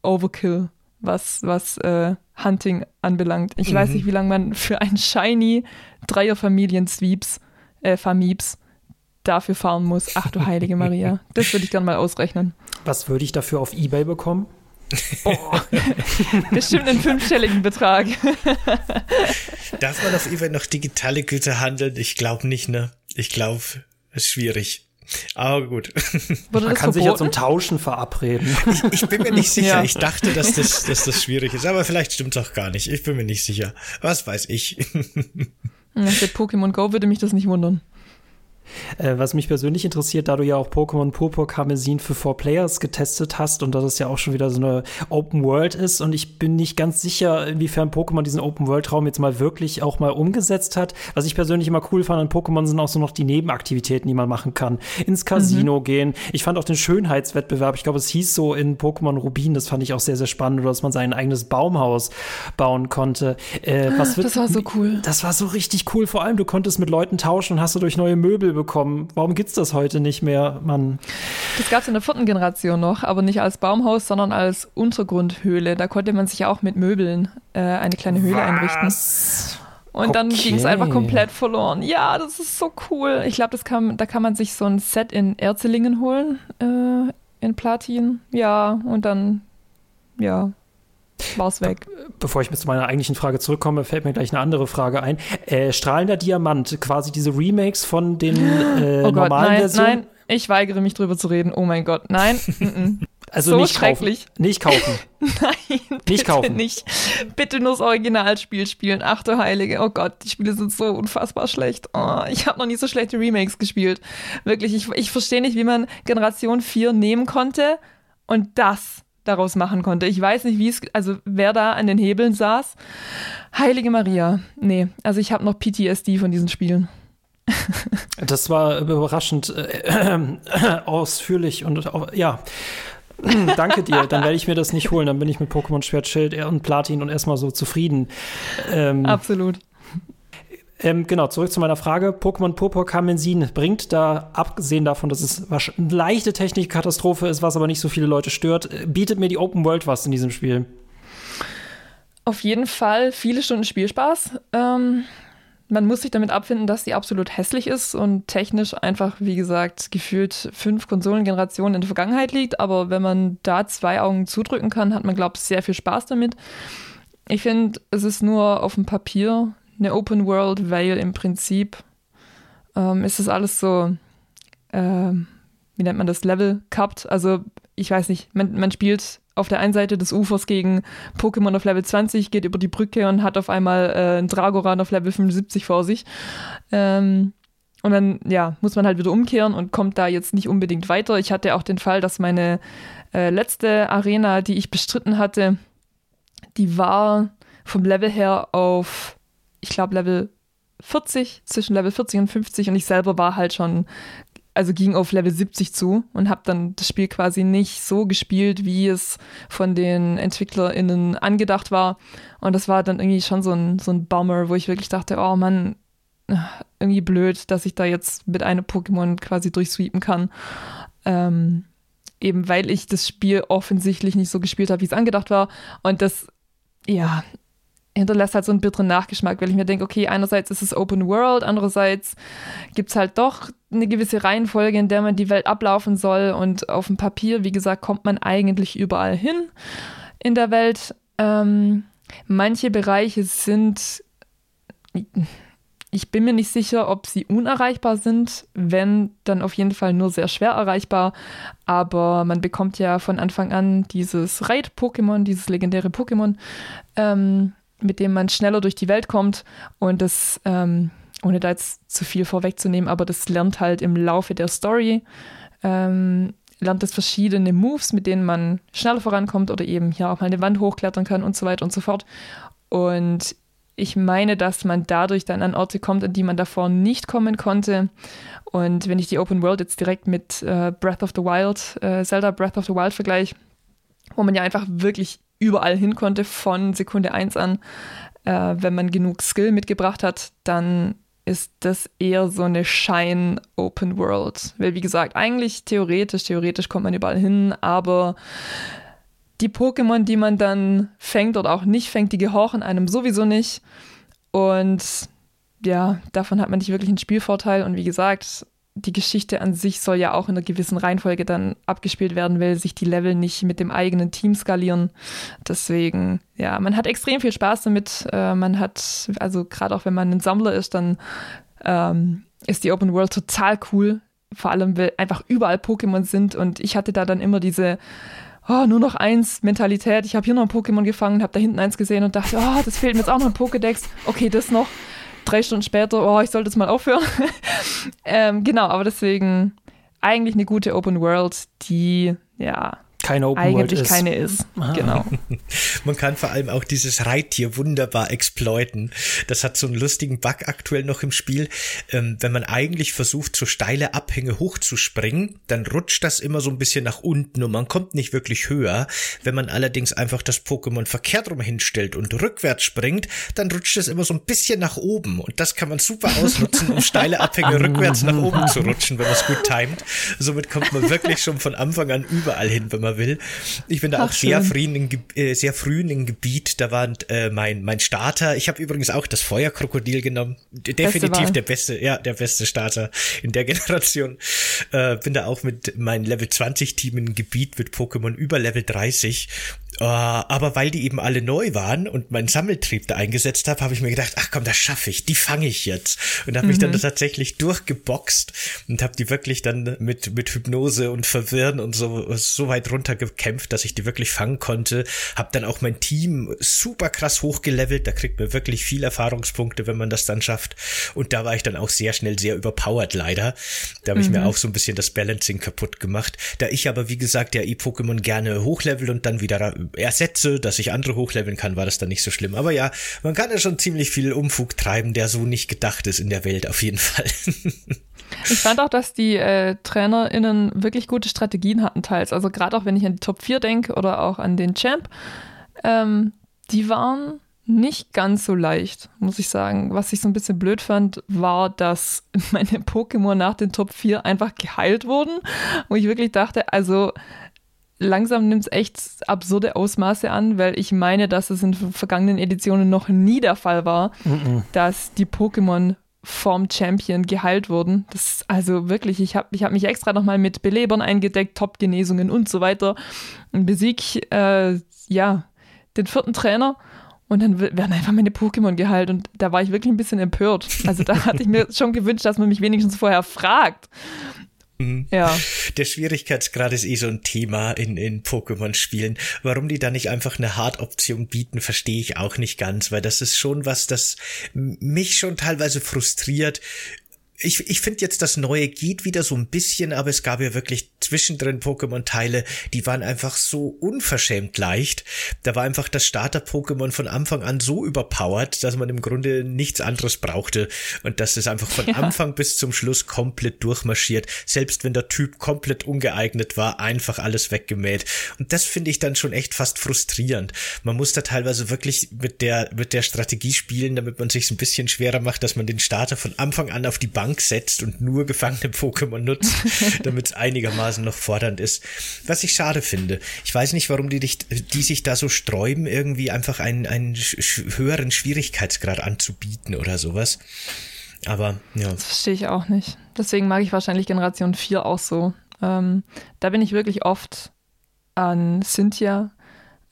Overkill, was, was äh, Hunting anbelangt. Ich weiß nicht, wie lange man für ein Shiny Dreierfamilien-Sweeps, äh, Famibs dafür fahren muss. Ach du heilige Maria. Das würde ich gerne mal ausrechnen. Was würde ich dafür auf Ebay bekommen? Bestimmt einen fünfstelligen Betrag. Darf man auf eBay noch digitale Güter handeln? Ich glaube nicht, ne? Ich glaube, ist schwierig. Aber gut. Wurde Man kann sich ja zum verboten? Tauschen verabreden. Ich bin mir nicht sicher. Ja. Ich dachte, dass das, dass das schwierig ist. Aber vielleicht stimmt es auch gar nicht. Ich bin mir nicht sicher. Was weiß ich. Nach der Pokémon Go würde mich das nicht wundern. Äh, was mich persönlich interessiert, da du ja auch Pokémon Purpur Karmesin für Four Players getestet hast und dass es ja auch schon wieder so eine Open World ist und ich bin nicht ganz sicher, inwiefern Pokémon diesen Open World Raum jetzt mal wirklich auch mal umgesetzt hat. Was ich persönlich immer cool fand an Pokémon sind auch so noch die Nebenaktivitäten, die man machen kann. Ins Casino gehen. Ich fand auch den Schönheitswettbewerb, ich glaube, es hieß so in Pokémon Rubin, das fand ich auch sehr, sehr spannend, oder dass man sein eigenes Baumhaus bauen konnte. Äh, was wird, Das war so cool. das war so richtig cool. Vor allem, du konntest mit Leuten tauschen und hast dadurch neue Möbel bekommen. Warum gibt's das heute nicht mehr, Mann? Das gab es in der vierten Generation noch, aber nicht als Baumhaus, sondern als Untergrundhöhle. Da konnte man sich auch mit Möbeln äh, eine kleine Höhle einrichten. Was? Und dann Okay. ging es einfach komplett verloren. Ja, das ist so cool. Ich glaube, das kann, da kann man sich so ein Set in Erzelingen holen, äh, in Platin. Ja, und dann, ja, war's weg. Bevor ich mit zu meiner eigentlichen Frage zurückkomme, fällt mir gleich eine andere Frage ein. Äh, strahlender Diamant, quasi diese Remakes von den äh, oh Gott, normalen nein, Versionen. nein, ich weigere mich drüber zu reden. Oh mein Gott, nein, mm, mm. Also so nicht schrecklich. kaufen. Nicht kaufen. nein, bitte kaufen. nicht. Bitte nur das Originalspiel spielen. Ach du Heilige, oh Gott, die Spiele sind so unfassbar schlecht. Oh, ich habe noch nie so schlechte Remakes gespielt. Wirklich, ich, ich verstehe nicht, wie man Generation 4 nehmen konnte und das daraus machen konnte. Ich weiß nicht, wie es, also wer da an den Hebeln saß. Heilige Maria. Nee, also ich habe noch PTSD von diesen Spielen. Das war überraschend äh, ausführlich und ja. Danke dir. Dann werde ich mir das nicht holen. Dann bin ich mit Pokémon Schwert Schild und Platin und erstmal so zufrieden. Ähm, Absolut. Ähm, genau, zurück zu meiner Frage. Pokémon Purpur Kamensin bringt da, abgesehen davon, dass es eine leichte Technikkatastrophe ist, was aber nicht so viele Leute stört, äh, bietet mir die Open World was in diesem Spiel? Auf jeden Fall viele Stunden Spielspaß. Ähm, man muss sich damit abfinden, dass die absolut hässlich ist und technisch einfach, wie gesagt, gefühlt fünf Konsolengenerationen in der Vergangenheit liegt. Aber wenn man da zwei Augen zudrücken kann, hat man, glaube ich, sehr viel Spaß damit. Ich finde, es ist nur auf dem Papier eine Open World, weil im Prinzip ähm, ist das alles so, äh, wie nennt man das, Level cupped. Also ich weiß nicht, man, man spielt auf der einen Seite des Ufers gegen Pokémon auf Level 20, geht über die Brücke und hat auf einmal äh, einen Dragoran auf Level 75 vor sich. Ähm, und dann, ja, muss man halt wieder umkehren und kommt da jetzt nicht unbedingt weiter. Ich hatte auch den Fall, dass meine äh, letzte Arena, die ich bestritten hatte, die war vom Level her auf ich glaube, Level 40, zwischen Level 40 und 50 und ich selber war halt schon, also ging auf Level 70 zu und habe dann das Spiel quasi nicht so gespielt, wie es von den EntwicklerInnen angedacht war. Und das war dann irgendwie schon so ein, so ein Bummer, wo ich wirklich dachte, oh Mann, irgendwie blöd, dass ich da jetzt mit einem Pokémon quasi durchsweepen kann. Ähm, eben weil ich das Spiel offensichtlich nicht so gespielt habe, wie es angedacht war. Und das, ja, hinterlässt halt so einen bitteren Nachgeschmack, weil ich mir denke, okay, einerseits ist es Open World, andererseits gibt es halt doch eine gewisse Reihenfolge, in der man die Welt ablaufen soll und auf dem Papier, wie gesagt, kommt man eigentlich überall hin in der Welt. Ähm, manche Bereiche sind, ich bin mir nicht sicher, ob sie unerreichbar sind, wenn, dann auf jeden Fall nur sehr schwer erreichbar, aber man bekommt ja von Anfang an dieses Raid-Pokémon, dieses legendäre Pokémon, ähm, mit dem man schneller durch die Welt kommt und das, ähm, ohne da jetzt zu viel vorwegzunehmen, aber das lernt halt im Laufe der Story, ähm, lernt es verschiedene Moves, mit denen man schneller vorankommt oder eben hier auch mal eine Wand hochklettern kann und so weiter und so fort. Und ich meine, dass man dadurch dann an Orte kommt, an die man davor nicht kommen konnte. Und wenn ich die Open World jetzt direkt mit äh, Breath of the Wild, äh, Zelda Breath of the Wild vergleiche, wo man ja einfach wirklich überall hin konnte von Sekunde 1 an. Äh, wenn man genug Skill mitgebracht hat, dann ist das eher so eine Schein-Open World. Weil, wie gesagt, eigentlich theoretisch, theoretisch kommt man überall hin, aber die Pokémon, die man dann fängt oder auch nicht fängt, die gehorchen einem sowieso nicht. Und ja, davon hat man nicht wirklich einen Spielvorteil. Und wie gesagt, die Geschichte an sich soll ja auch in einer gewissen Reihenfolge dann abgespielt werden, weil sich die Level nicht mit dem eigenen Team skalieren. Deswegen, ja, man hat extrem viel Spaß damit. Äh, man hat, also gerade auch wenn man ein Sammler ist, dann ähm, ist die Open World total cool. Vor allem, weil einfach überall Pokémon sind und ich hatte da dann immer diese oh, nur noch eins Mentalität. Ich habe hier noch ein Pokémon gefangen, habe da hinten eins gesehen und dachte, oh, das fehlt mir jetzt auch noch ein Pokédex. Okay, das noch drei Stunden später, oh, ich sollte jetzt mal aufhören. ähm, genau, aber deswegen eigentlich eine gute Open World, die ja keine Open eigentlich World ist. keine ist. Ah. Genau. Man kann vor allem auch dieses Reittier wunderbar exploiten. Das hat so einen lustigen Bug aktuell noch im Spiel. Ähm, wenn man eigentlich versucht, so steile Abhänge hochzuspringen, dann rutscht das immer so ein bisschen nach unten und man kommt nicht wirklich höher. Wenn man allerdings einfach das Pokémon verkehrt rum hinstellt und rückwärts springt, dann rutscht es immer so ein bisschen nach oben. Und das kann man super ausnutzen, um steile Abhänge rückwärts nach oben zu rutschen, wenn man es gut timet. Somit kommt man wirklich schon von Anfang an überall hin, wenn man man will. Ich bin da Ach, auch sehr früh, in, äh, sehr früh in dem Gebiet. Da war äh, mein, mein Starter. Ich habe übrigens auch das Feuerkrokodil genommen. Definitiv beste der beste, ja, der beste Starter in der Generation. Äh, bin da auch mit meinem Level 20 Team im Gebiet mit Pokémon über Level 30 Uh, aber weil die eben alle neu waren und mein Sammeltrieb da eingesetzt habe, habe ich mir gedacht, ach komm, das schaffe ich, die fange ich jetzt. Und habe mhm. mich dann mhm. tatsächlich durchgeboxt und habe die wirklich dann mit, mit Hypnose und Verwirren und so, so weit runtergekämpft, dass ich die wirklich fangen konnte. Habe dann auch mein Team super krass hochgelevelt, da kriegt man wirklich viel Erfahrungspunkte, wenn man das dann schafft. Und da war ich dann auch sehr schnell sehr überpowered leider. Da habe ich mhm. mir auch so ein bisschen das Balancing kaputt gemacht. Da ich aber, wie gesagt, ja E-Pokémon gerne hochlevel und dann wieder ersetze, dass ich andere hochleveln kann, war das dann nicht so schlimm. Aber ja, man kann ja schon ziemlich viel Umfug treiben, der so nicht gedacht ist in der Welt, auf jeden Fall. Ich fand auch, dass die äh, TrainerInnen wirklich gute Strategien hatten, teils. Also gerade auch wenn ich an die Top 4 denke oder auch an den Champ, ähm, die waren nicht ganz so leicht, muss ich sagen. Was ich so ein bisschen blöd fand, war, dass meine Pokémon nach den Top 4 einfach geheilt wurden. Wo ich wirklich dachte, also langsam nimmt es echt absurde Ausmaße an, weil ich meine, dass es in vergangenen Editionen noch nie der Fall war, mm -mm. dass die Pokémon vom Champion geheilt wurden. Das ist also wirklich, ich habe ich hab mich extra nochmal mit Belebern eingedeckt, Top-Genesungen und so weiter und besieg, äh, ja, den vierten Trainer und dann werden einfach meine Pokémon geheilt und da war ich wirklich ein bisschen empört. Also da hatte ich mir schon gewünscht, dass man mich wenigstens vorher fragt. Mhm. Ja. Der Schwierigkeitsgrad ist eh so ein Thema in, in Pokémon-Spielen. Warum die da nicht einfach eine Hard-Option bieten, verstehe ich auch nicht ganz, weil das ist schon was, das mich schon teilweise frustriert, ich, ich finde jetzt, das Neue geht wieder so ein bisschen, aber es gab ja wirklich zwischendrin Pokémon-Teile, die waren einfach so unverschämt leicht. Da war einfach das Starter-Pokémon von Anfang an so überpowered, dass man im Grunde nichts anderes brauchte und dass es einfach von ja. Anfang bis zum Schluss komplett durchmarschiert, selbst wenn der Typ komplett ungeeignet war, einfach alles weggemäht. Und das finde ich dann schon echt fast frustrierend. Man muss da teilweise wirklich mit der, mit der Strategie spielen, damit man sich ein bisschen schwerer macht, dass man den Starter von Anfang an auf die Bank Bank setzt und nur gefangene Pokémon nutzt, damit es einigermaßen noch fordernd ist. Was ich schade finde. Ich weiß nicht, warum die, dich, die sich da so sträuben, irgendwie einfach einen, einen höheren Schwierigkeitsgrad anzubieten oder sowas. Aber ja. Das verstehe ich auch nicht. Deswegen mag ich wahrscheinlich Generation 4 auch so. Ähm, da bin ich wirklich oft an Cynthia,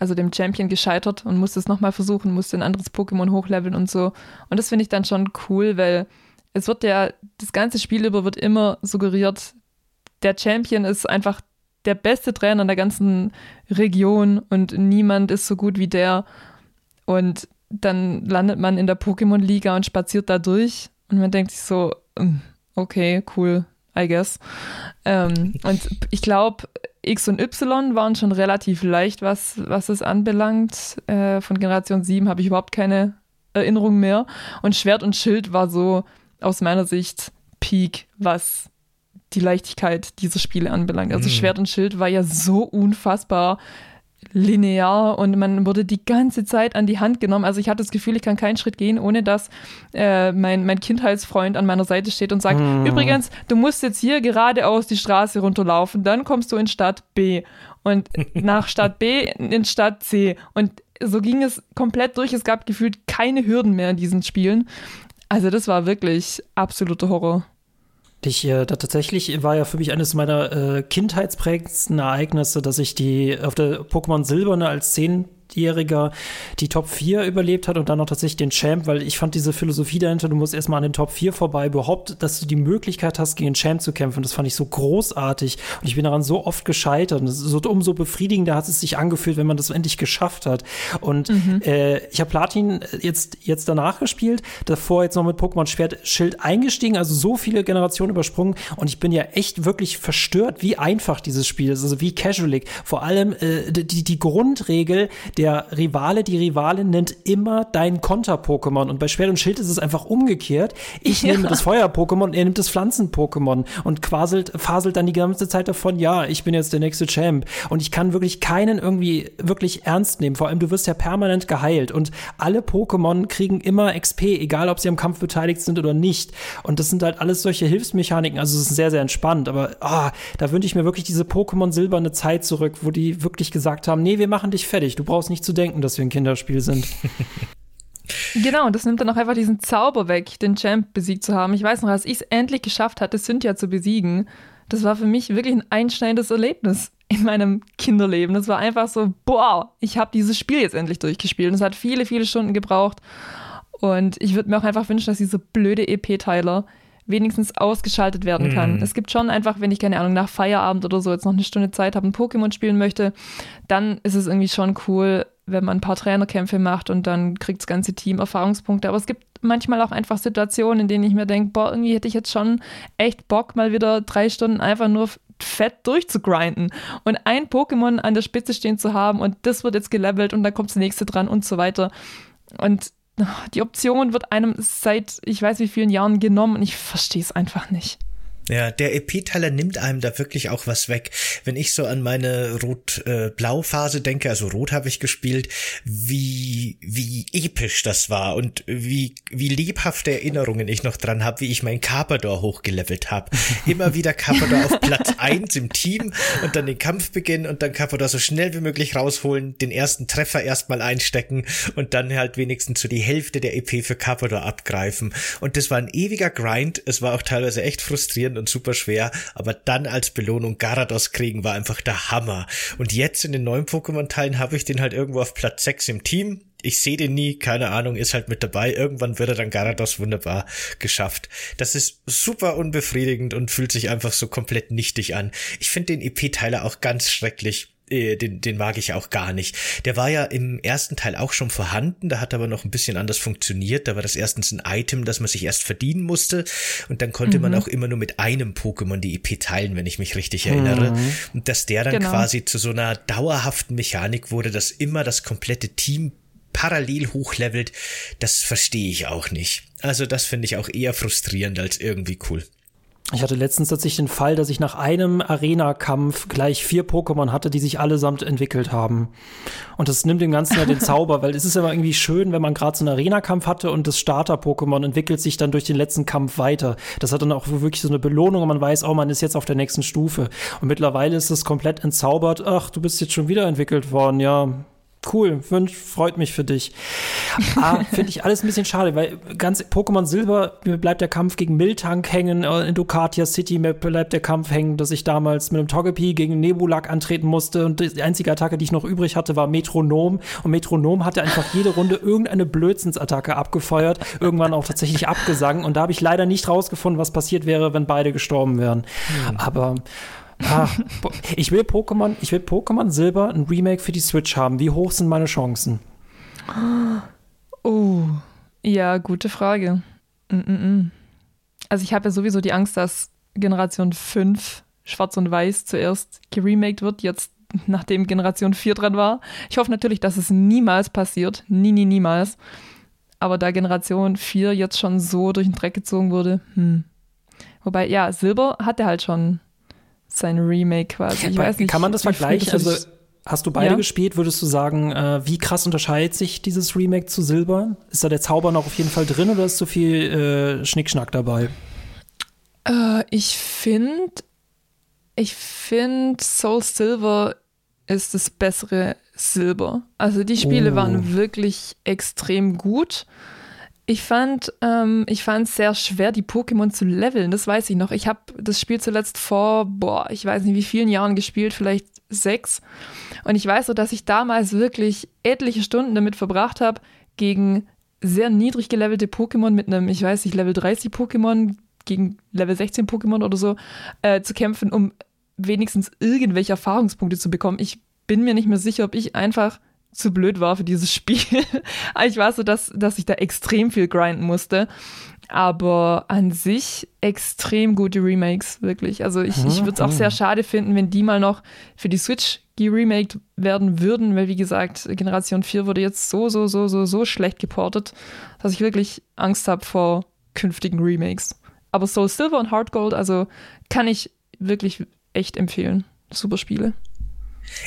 also dem Champion, gescheitert und musste es nochmal versuchen, musste ein anderes Pokémon hochleveln und so. Und das finde ich dann schon cool, weil es wird ja, das ganze Spiel über wird immer suggeriert, der Champion ist einfach der beste Trainer in der ganzen Region und niemand ist so gut wie der. Und dann landet man in der Pokémon-Liga und spaziert da durch und man denkt sich so, hm, okay, cool, I guess. Ähm, und ich glaube, X und Y waren schon relativ leicht, was, was es anbelangt. Äh, von Generation 7 habe ich überhaupt keine Erinnerung mehr. Und Schwert und Schild war so, aus meiner Sicht Peak, was die Leichtigkeit dieser Spiele anbelangt. Also mhm. Schwert und Schild war ja so unfassbar linear und man wurde die ganze Zeit an die Hand genommen. Also ich hatte das Gefühl, ich kann keinen Schritt gehen, ohne dass äh, mein, mein Kindheitsfreund an meiner Seite steht und sagt, mhm. übrigens, du musst jetzt hier geradeaus die Straße runterlaufen, dann kommst du in Stadt B und nach Stadt B in Stadt C. Und so ging es komplett durch. Es gab gefühlt keine Hürden mehr in diesen Spielen. Also das war wirklich absoluter Horror. Ich, äh, da tatsächlich war ja für mich eines meiner äh, kindheitsprägendsten Ereignisse, dass ich die auf der Pokémon Silberne als 10 Jähriger die Top 4 überlebt hat und dann noch tatsächlich den Champ, weil ich fand diese Philosophie dahinter, du musst erstmal an den Top 4 vorbei, überhaupt, dass du die Möglichkeit hast, gegen den Champ zu kämpfen. Das fand ich so großartig und ich bin daran so oft gescheitert. Und so, umso befriedigender hat es sich angefühlt, wenn man das endlich geschafft hat. Und mhm. äh, ich habe Platin jetzt, jetzt danach gespielt, davor jetzt noch mit Pokémon Schwert Schild eingestiegen, also so viele Generationen übersprungen und ich bin ja echt wirklich verstört, wie einfach dieses Spiel ist, also wie casualig. Vor allem äh, die, die Grundregel, der Rivale, die Rivalin nennt immer dein Konter-Pokémon. Und bei Schwert und Schild ist es einfach umgekehrt. Ich ja. nehme das Feuer-Pokémon, er nimmt das Pflanzen-Pokémon und quaselt, faselt dann die ganze Zeit davon, ja, ich bin jetzt der nächste Champ. Und ich kann wirklich keinen irgendwie wirklich ernst nehmen. Vor allem, du wirst ja permanent geheilt und alle Pokémon kriegen immer XP, egal ob sie am Kampf beteiligt sind oder nicht. Und das sind halt alles solche Hilfsmechaniken. Also es ist sehr, sehr entspannt. Aber oh, da wünsche ich mir wirklich diese Pokémon silberne Zeit zurück, wo die wirklich gesagt haben, nee, wir machen dich fertig. Du brauchst nicht zu denken, dass wir ein Kinderspiel sind. Genau, und das nimmt dann auch einfach diesen Zauber weg, den Champ besiegt zu haben. Ich weiß noch, als ich es endlich geschafft hatte, Cynthia zu besiegen, das war für mich wirklich ein einschneidendes Erlebnis in meinem Kinderleben. Das war einfach so, boah, ich habe dieses Spiel jetzt endlich durchgespielt. Und es hat viele, viele Stunden gebraucht. Und ich würde mir auch einfach wünschen, dass dieser blöde EP-Teiler wenigstens ausgeschaltet werden kann. Mhm. Es gibt schon einfach, wenn ich keine Ahnung, nach Feierabend oder so jetzt noch eine Stunde Zeit habe und Pokémon spielen möchte, dann ist es irgendwie schon cool, wenn man ein paar Trainerkämpfe macht und dann kriegt das ganze Team Erfahrungspunkte. Aber es gibt manchmal auch einfach Situationen, in denen ich mir denke, boah, irgendwie hätte ich jetzt schon echt Bock, mal wieder drei Stunden einfach nur fett durchzugrinden und ein Pokémon an der Spitze stehen zu haben und das wird jetzt gelevelt und dann kommt das nächste dran und so weiter. Und die Option wird einem seit ich weiß wie vielen Jahren genommen und ich verstehe es einfach nicht. Ja, der EP-Teiler nimmt einem da wirklich auch was weg. Wenn ich so an meine Rot-Blau-Phase denke, also Rot habe ich gespielt, wie, wie episch das war und wie, wie lebhafte Erinnerungen ich noch dran habe, wie ich meinen Carpador hochgelevelt habe. Immer wieder Carpador auf Platz eins im Team und dann den Kampf beginnen und dann Carpador so schnell wie möglich rausholen, den ersten Treffer erstmal einstecken und dann halt wenigstens so die Hälfte der EP für Carpador abgreifen. Und das war ein ewiger Grind. Es war auch teilweise echt frustrierend und super schwer, aber dann als Belohnung Garados kriegen war einfach der Hammer. Und jetzt in den neuen Pokémon-Teilen habe ich den halt irgendwo auf Platz 6 im Team. Ich sehe den nie, keine Ahnung, ist halt mit dabei. Irgendwann wird er dann Garados wunderbar geschafft. Das ist super unbefriedigend und fühlt sich einfach so komplett nichtig an. Ich finde den EP-Teiler auch ganz schrecklich äh, den, den mag ich auch gar nicht. Der war ja im ersten Teil auch schon vorhanden, da hat aber noch ein bisschen anders funktioniert. Da war das erstens ein Item, das man sich erst verdienen musste und dann konnte mhm. man auch immer nur mit einem Pokémon die EP teilen, wenn ich mich richtig erinnere. Mhm. Und dass der dann genau. quasi zu so einer dauerhaften Mechanik wurde, dass immer das komplette Team parallel hochlevelt, das verstehe ich auch nicht. Also das finde ich auch eher frustrierend als irgendwie cool. Ich hatte letztens tatsächlich den Fall, dass ich nach einem Arena-Kampf gleich vier Pokémon hatte, die sich allesamt entwickelt haben. Und das nimmt dem Ganzen ja den Zauber, weil es ist aber irgendwie schön, wenn man gerade so einen Arena-Kampf hatte und das Starter-Pokémon entwickelt sich dann durch den letzten Kampf weiter. Das hat dann auch wirklich so eine Belohnung und man weiß, oh, man ist jetzt auf der nächsten Stufe. Und mittlerweile ist es komplett entzaubert. Ach, du bist jetzt schon wieder entwickelt worden. Ja, cool, wünsch, freut mich für dich. ah, Finde ich alles ein bisschen schade, weil ganz Pokémon Silber bleibt der Kampf gegen Miltank hängen, äh, in Ducatia City bleibt der Kampf hängen, dass ich damals mit einem Togepi gegen Nebulak antreten musste und die einzige Attacke, die ich noch übrig hatte, war Metronom und Metronom hatte einfach jede Runde irgendeine Blödsinnsattacke abgefeuert, irgendwann auch tatsächlich abgesungen und da habe ich leider nicht rausgefunden, was passiert wäre, wenn beide gestorben wären. Hm. Aber Ah, ich will Pokémon, ich will Pokémon Silber ein Remake für die Switch haben. Wie hoch sind meine Chancen? Oh, ja, gute Frage. Mm -mm. mm. Also ich habe ja sowieso die Angst, dass Generation 5 Schwarz und Weiß zuerst geremaked wird, jetzt nachdem Generation 4 dran war. Ich hoffe natürlich, dass es niemals passiert. Nie, nie, niemals. Aber da Generation 4 jetzt schon so durch den Dreck gezogen wurde, hm. Wobei, ja, Silber hatte halt schon sein Remake quasi. Ich weiß nicht, Kann man das vergleichen? Also hast du beide ja? gespielt? Würdest du sagen, äh, wie krass unterscheidet sich dieses Remake zu Silber? Ist da der Zauber noch auf jeden Fall drin oder ist zu viel äh, Schnickschnack dabei? Äh, ich finde, ich finde Soul Silver ist das bessere Silber. Also die Spiele oh. waren wirklich extrem gut. Ich fand ähm, ich fand es sehr schwer, die Pokémon zu leveln. Das weiß ich noch. Ich habe das Spiel zuletzt vor, boah, ich weiß nicht wie vielen Jahren gespielt, vielleicht sechs. Und ich weiß so, dass ich damals wirklich etliche Stunden damit verbracht habe, gegen sehr niedrig gelevelte Pokémon mit einem, ich weiß nicht, Level 30 Pokémon gegen Level 16 Pokémon oder so äh, zu kämpfen, um wenigstens irgendwelche Erfahrungspunkte zu bekommen. Ich bin mir nicht mehr sicher, ob ich einfach zu blöd war für dieses Spiel. ich war so, dass, dass ich da extrem viel grinden musste. Aber an sich extrem gute Remakes, wirklich. Also ich, ich würde es auch sehr schade finden, wenn die mal noch für die Switch geremaked werden würden, weil wie gesagt, Generation 4 wurde jetzt so, so, so, so, so schlecht geportet, dass ich wirklich Angst habe vor künftigen Remakes. Aber Soul Silver und Heart Gold, also kann ich wirklich echt empfehlen. Super Spiele.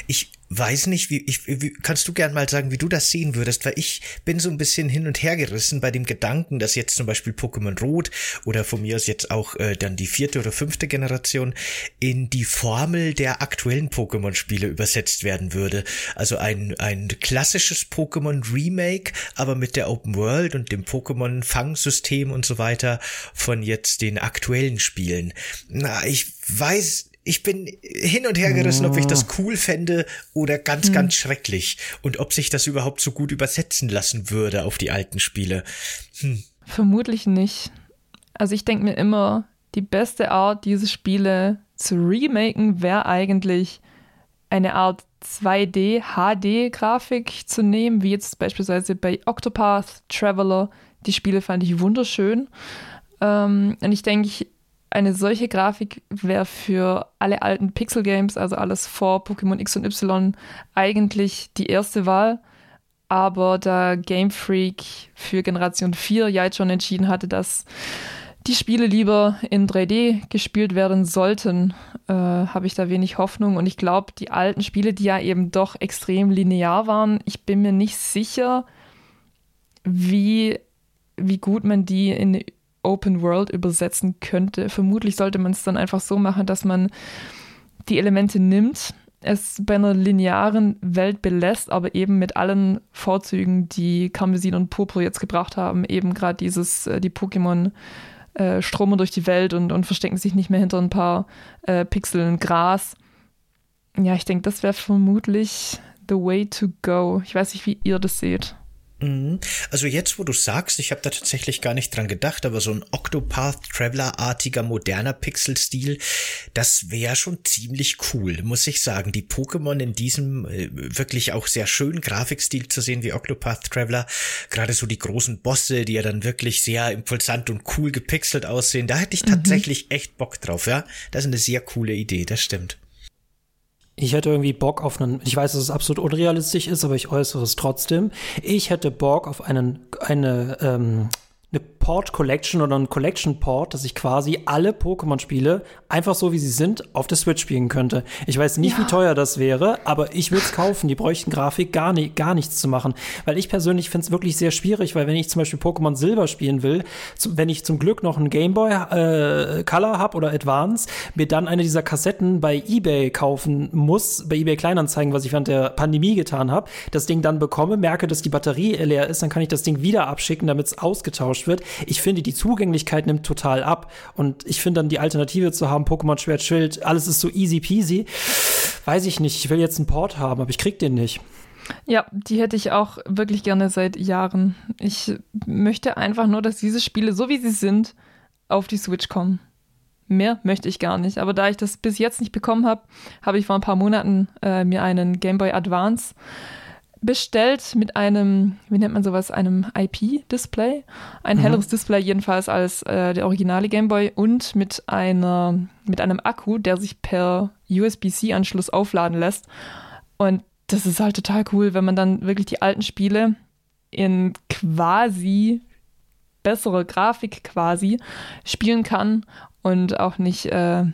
Ich weiß nicht, wie, ich, wie, kannst du gern mal sagen, wie du das sehen würdest, weil ich bin so ein bisschen hin und her gerissen bei dem Gedanken, dass jetzt zum Beispiel Pokémon Rot oder von mir aus jetzt auch äh, dann die vierte oder fünfte Generation in die Formel der aktuellen Pokémon-Spiele übersetzt werden würde. Also ein, ein klassisches Pokémon Remake, aber mit der Open World und dem Pokémon-Fangsystem und so weiter von jetzt den aktuellen Spielen. Na, ich weiß ich bin hin und her gerissen, ob ich das ah. cool fände oder ganz, hm. ganz schrecklich. Und ob sich das überhaupt so gut übersetzen lassen würde auf die alten Spiele. Hm. Vermutlich nicht. Also ich denke mir immer, die beste Art, diese Spiele zu remaken, wäre eigentlich eine Art 2D HD-Grafik zu nehmen, wie jetzt beispielsweise bei Octopath Traveler. Die Spiele fand ich wunderschön. Ähm, und ich denke, eine solche Grafik wäre für alle alten Pixel-Games, also alles vor Pokémon X und Y, eigentlich die erste Wahl. Aber da Game Freak für Generation 4 ja jetzt schon entschieden hatte, dass die Spiele lieber in 3D gespielt werden sollten, äh, habe ich da wenig Hoffnung. Und ich glaube, die alten Spiele, die ja eben doch extrem linear waren, ich bin mir nicht sicher, wie, wie gut man die in Open World übersetzen könnte. Vermutlich sollte man es dann einfach so machen, dass man die Elemente nimmt, es bei einer linearen Welt belässt, aber eben mit allen Vorzügen, die Karmesin und Purpur jetzt gebracht haben, eben gerade dieses, äh, die Pokémon äh, stromen durch die Welt und, und verstecken sich nicht mehr hinter ein paar äh, Pixeln Gras. Ja, ich denke, das wäre vermutlich the way to go. Ich weiß nicht, wie ihr das seht. Mhm. Also jetzt, wo du sagst, ich habe da tatsächlich gar nicht dran gedacht, aber so ein Octopath Traveler-artiger moderner Pixel-Stil, das wäre schon ziemlich cool, muss ich sagen. Die Pokémon in diesem äh, wirklich auch sehr schönen Grafikstil zu sehen wie Octopath Traveler, gerade so die großen Bosse, die ja dann wirklich sehr impulsant und cool gepixelt aussehen, da hätte ich mhm. tatsächlich mhm. echt Bock drauf, ja. Das ist eine sehr coole Idee, das stimmt. Ich hätte irgendwie Bock auf einen, ich weiß, dass es absolut unrealistisch ist, aber ich äußere es trotzdem. Ich hätte Bock auf einen, eine, ähm, eine Port Collection oder ein Collection Port, dass ich quasi alle Pokémon-Spiele einfach so wie sie sind auf der Switch spielen könnte. Ich weiß nicht, ja. wie teuer das wäre, aber ich würde es kaufen. Die bräuchten Grafik gar, nicht, gar nichts zu machen. Weil ich persönlich finde es wirklich sehr schwierig, weil wenn ich zum Beispiel Pokémon Silber spielen will, zu, wenn ich zum Glück noch einen Game Boy äh, Color habe oder Advance, mir dann eine dieser Kassetten bei eBay kaufen muss, bei eBay Kleinanzeigen, was ich während der Pandemie getan habe, das Ding dann bekomme, merke, dass die Batterie leer ist, dann kann ich das Ding wieder abschicken, damit es ausgetauscht wird ich finde, die Zugänglichkeit nimmt total ab. Und ich finde dann die Alternative zu haben, Pokémon Schwert Schild, alles ist so easy peasy. Weiß ich nicht. Ich will jetzt einen Port haben, aber ich krieg den nicht. Ja, die hätte ich auch wirklich gerne seit Jahren. Ich möchte einfach nur, dass diese Spiele, so wie sie sind, auf die Switch kommen. Mehr möchte ich gar nicht. Aber da ich das bis jetzt nicht bekommen habe, habe ich vor ein paar Monaten äh, mir einen Game Boy Advance bestellt mit einem, wie nennt man sowas, einem IP-Display. Ein mhm. helleres Display jedenfalls als äh, der originale Gameboy und mit einer, mit einem Akku, der sich per USB-C-Anschluss aufladen lässt. Und das ist halt total cool, wenn man dann wirklich die alten Spiele in quasi bessere Grafik quasi spielen kann und auch nicht äh,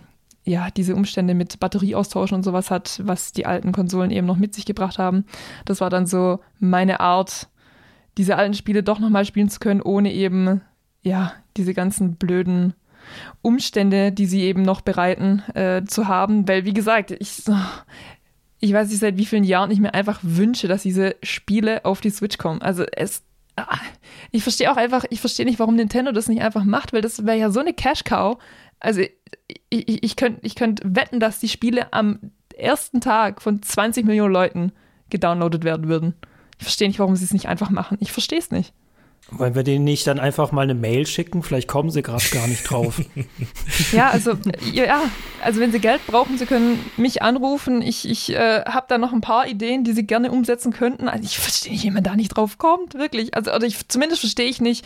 ja, diese Umstände mit Batterieaustauschen und sowas hat, was die alten Konsolen eben noch mit sich gebracht haben. Das war dann so meine Art, diese alten Spiele doch nochmal spielen zu können, ohne eben, ja, diese ganzen blöden Umstände, die sie eben noch bereiten, äh, zu haben. Weil, wie gesagt, ich, ich weiß nicht, seit wie vielen Jahren ich mir einfach wünsche, dass diese Spiele auf die Switch kommen. Also es, ah, ich verstehe auch einfach, ich verstehe nicht, warum Nintendo das nicht einfach macht, weil das wäre ja so eine Cash-Cow. Also ich, ich könnte ich könnt wetten, dass die Spiele am ersten Tag von 20 Millionen Leuten gedownloadet werden würden. Ich verstehe nicht, warum sie es nicht einfach machen. Ich verstehe es nicht. Wollen wir denen nicht dann einfach mal eine Mail schicken? Vielleicht kommen sie gerade gar nicht drauf. ja, also ja, also wenn sie Geld brauchen, sie können mich anrufen. Ich, ich äh, habe da noch ein paar Ideen, die sie gerne umsetzen könnten. Also ich verstehe nicht, wie man da nicht drauf kommt, wirklich. Also oder ich, zumindest verstehe ich nicht,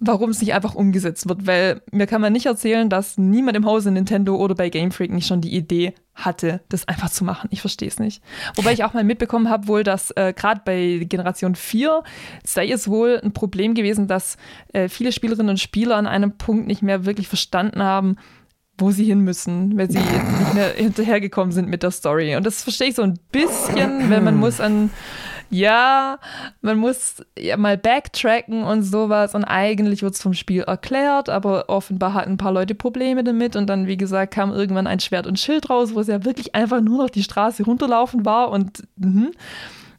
warum es nicht einfach umgesetzt wird, weil mir kann man nicht erzählen, dass niemand im Hause Nintendo oder bei Game Freak nicht schon die Idee hatte, das einfach zu machen. Ich verstehe es nicht. Wobei ich auch mal mitbekommen habe, wohl, dass äh, gerade bei Generation 4 sei es wohl ein Problem gewesen, dass äh, viele Spielerinnen und Spieler an einem Punkt nicht mehr wirklich verstanden haben, wo sie hin müssen, weil sie nicht mehr hinterhergekommen sind mit der Story. Und das verstehe ich so ein bisschen, weil man muss an ja, man muss ja mal backtracken und sowas und eigentlich wird es vom Spiel erklärt, aber offenbar hatten ein paar Leute Probleme damit und dann, wie gesagt, kam irgendwann ein Schwert und Schild raus, wo es ja wirklich einfach nur noch die Straße runterlaufen war und mh.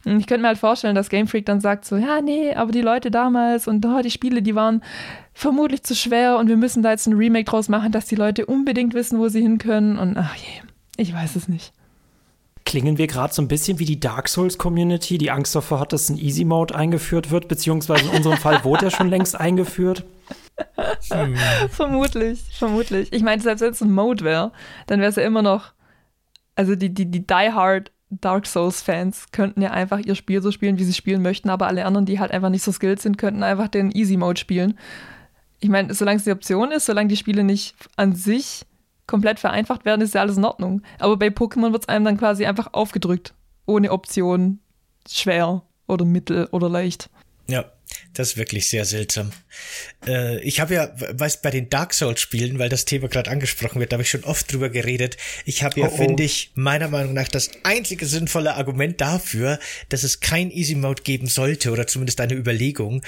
ich könnte mir halt vorstellen, dass Game Freak dann sagt so, ja, nee, aber die Leute damals und oh, die Spiele, die waren vermutlich zu schwer und wir müssen da jetzt ein Remake draus machen, dass die Leute unbedingt wissen, wo sie hin können und ach je, ich weiß es nicht. Klingen wir gerade so ein bisschen wie die Dark Souls Community, die Angst davor hat, dass ein Easy Mode eingeführt wird, beziehungsweise in unserem Fall wurde er schon längst eingeführt? Hm. vermutlich, vermutlich. Ich meine, selbst wenn es ein Mode wäre, dann wäre es ja immer noch, also die, die, die Die Hard Dark Souls Fans könnten ja einfach ihr Spiel so spielen, wie sie spielen möchten, aber alle anderen, die halt einfach nicht so skilled sind, könnten einfach den Easy Mode spielen. Ich meine, solange es die Option ist, solange die Spiele nicht an sich komplett vereinfacht werden, ist ja alles in Ordnung. Aber bei Pokémon wird es einem dann quasi einfach aufgedrückt. Ohne Option, schwer oder mittel oder leicht. Ja, Das ist wirklich sehr seltsam. Äh, ich habe ja, weiß bei den Dark Souls Spielen, weil das Thema gerade angesprochen wird, da habe ich schon oft drüber geredet. Ich habe ja, oh, oh. finde ich, meiner Meinung nach das einzige sinnvolle Argument dafür, dass es kein Easy Mode geben sollte oder zumindest eine Überlegung,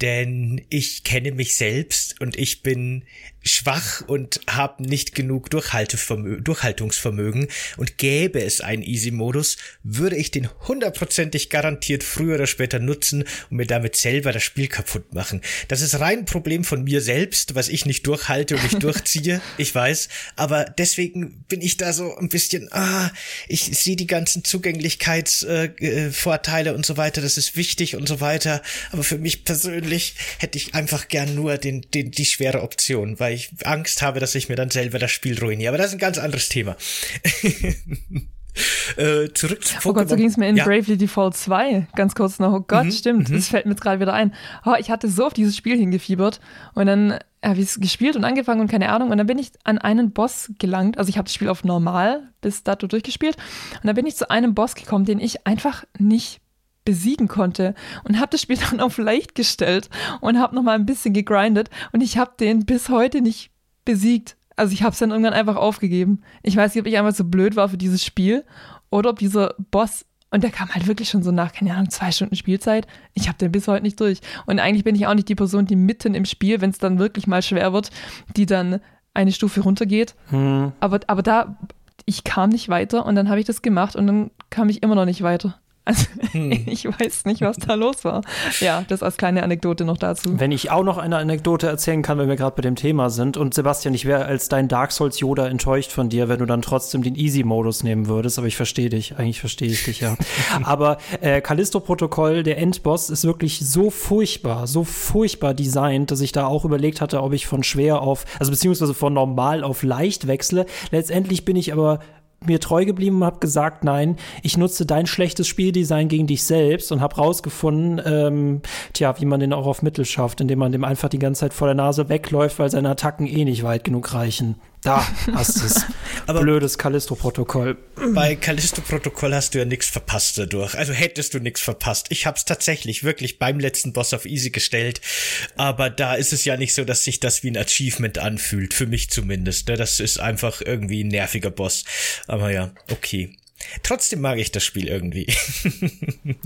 denn ich kenne mich selbst und ich bin schwach und habe nicht genug Durchhaltungsvermögen und gäbe es einen Easy-Modus, würde ich den hundertprozentig garantiert früher oder später nutzen und mir damit selber das Spiel kaputt machen. Das ist rein ein Problem von mir selbst, was ich nicht durchhalte und nicht durchziehe, ich weiß, aber deswegen bin ich da so ein bisschen, ah, ich sehe die ganzen Zugänglichkeitsvorteile äh, und so weiter, das ist wichtig und so weiter, aber für mich persönlich hätte ich einfach gern nur den, den, die schwere Option, weil ich Angst habe, dass ich mir dann selber das Spiel ruiniere. Aber das ist ein ganz anderes Thema. äh, zurück zu Pokémon. Oh Gott, so ging es mir in ja. Bravely Default 2. Ganz kurz noch. Oh Gott, mhm, stimmt. Mhm. Das fällt mir gerade wieder ein. Oh, ich hatte so auf dieses Spiel hingefiebert und dann habe ich es gespielt und angefangen und keine Ahnung. Und dann bin ich an einen Boss gelangt. Also ich habe das Spiel auf normal bis dato durchgespielt. Und dann bin ich zu einem Boss gekommen, den ich einfach nicht besiegen konnte und habe das Spiel dann auf leicht gestellt und habe noch mal ein bisschen gegrindet und ich habe den bis heute nicht besiegt. Also ich habe es dann irgendwann einfach aufgegeben. Ich weiß nicht, ob ich einfach so blöd war für dieses Spiel oder ob dieser Boss und der kam halt wirklich schon so nach, keine Ahnung, zwei Stunden Spielzeit. Ich habe den bis heute nicht durch. Und eigentlich bin ich auch nicht die Person, die mitten im Spiel, wenn es dann wirklich mal schwer wird, die dann eine Stufe runtergeht. Hm. Aber, aber da, ich kam nicht weiter und dann habe ich das gemacht und dann kam ich immer noch nicht weiter. Also hm. ich weiß nicht, was da los war. Ja, das als kleine Anekdote noch dazu. Wenn ich auch noch eine Anekdote erzählen kann, wenn wir gerade bei dem Thema sind. Und Sebastian, ich wäre als dein Dark Souls Yoda enttäuscht von dir, wenn du dann trotzdem den Easy-Modus nehmen würdest. Aber ich verstehe dich. Eigentlich verstehe ich dich, ja. Aber äh, Callisto-Protokoll, der Endboss, ist wirklich so furchtbar, so furchtbar designt, dass ich da auch überlegt hatte, ob ich von schwer auf, also beziehungsweise von normal auf leicht wechsle. Letztendlich bin ich aber mir treu geblieben und habe gesagt, nein, ich nutze dein schlechtes Spieldesign gegen dich selbst und habe rausgefunden, ähm, tja, wie man den auch auf Mittel schafft, indem man dem einfach die ganze Zeit vor der Nase wegläuft, weil seine Attacken eh nicht weit genug reichen. Da hast du es. Aber Blödes Callisto-Protokoll. Bei Callisto-Protokoll hast du ja nichts verpasst dadurch. Also hättest du nichts verpasst. Ich hab's tatsächlich wirklich beim letzten Boss auf Easy gestellt. Aber da ist es ja nicht so, dass sich das wie ein Achievement anfühlt. Für mich zumindest. Ne? Das ist einfach irgendwie ein nerviger Boss. Aber ja, okay. Trotzdem mag ich das Spiel irgendwie.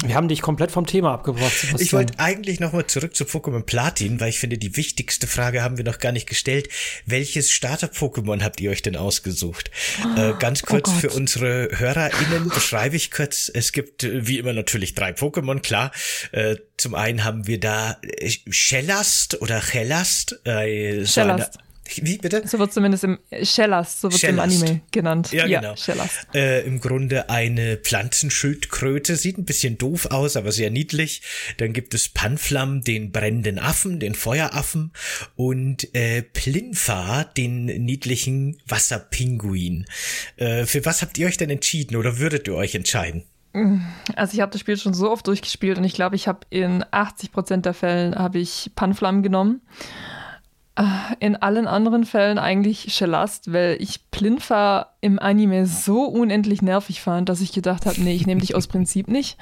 Wir haben dich komplett vom Thema abgebracht. Sebastian. Ich wollte eigentlich nochmal zurück zu Pokémon Platin, weil ich finde, die wichtigste Frage haben wir noch gar nicht gestellt. Welches Starter-Pokémon habt ihr euch denn ausgesucht? Oh, äh, ganz kurz oh für unsere HörerInnen beschreibe ich kurz. Es gibt äh, wie immer natürlich drei Pokémon, klar. Äh, zum einen haben wir da äh, Schellast oder Chellast. Äh, so Schellast. Wie bitte? So wird zumindest im Shellast, so wird im Anime genannt. Ja, ja genau. Shellast. Äh, Im Grunde eine Pflanzenschildkröte, sieht ein bisschen doof aus, aber sehr niedlich. Dann gibt es Panflam, den brennenden Affen, den Feueraffen und äh, Plinfa, den niedlichen Wasserpinguin. Äh, für was habt ihr euch denn entschieden oder würdet ihr euch entscheiden? Also ich habe das Spiel schon so oft durchgespielt und ich glaube, ich habe in 80 Prozent der Fällen habe ich Panflam genommen. In allen anderen Fällen eigentlich Shelast, weil ich Plinfa im Anime so unendlich nervig fand, dass ich gedacht habe, nee, ich nehme dich aus Prinzip nicht.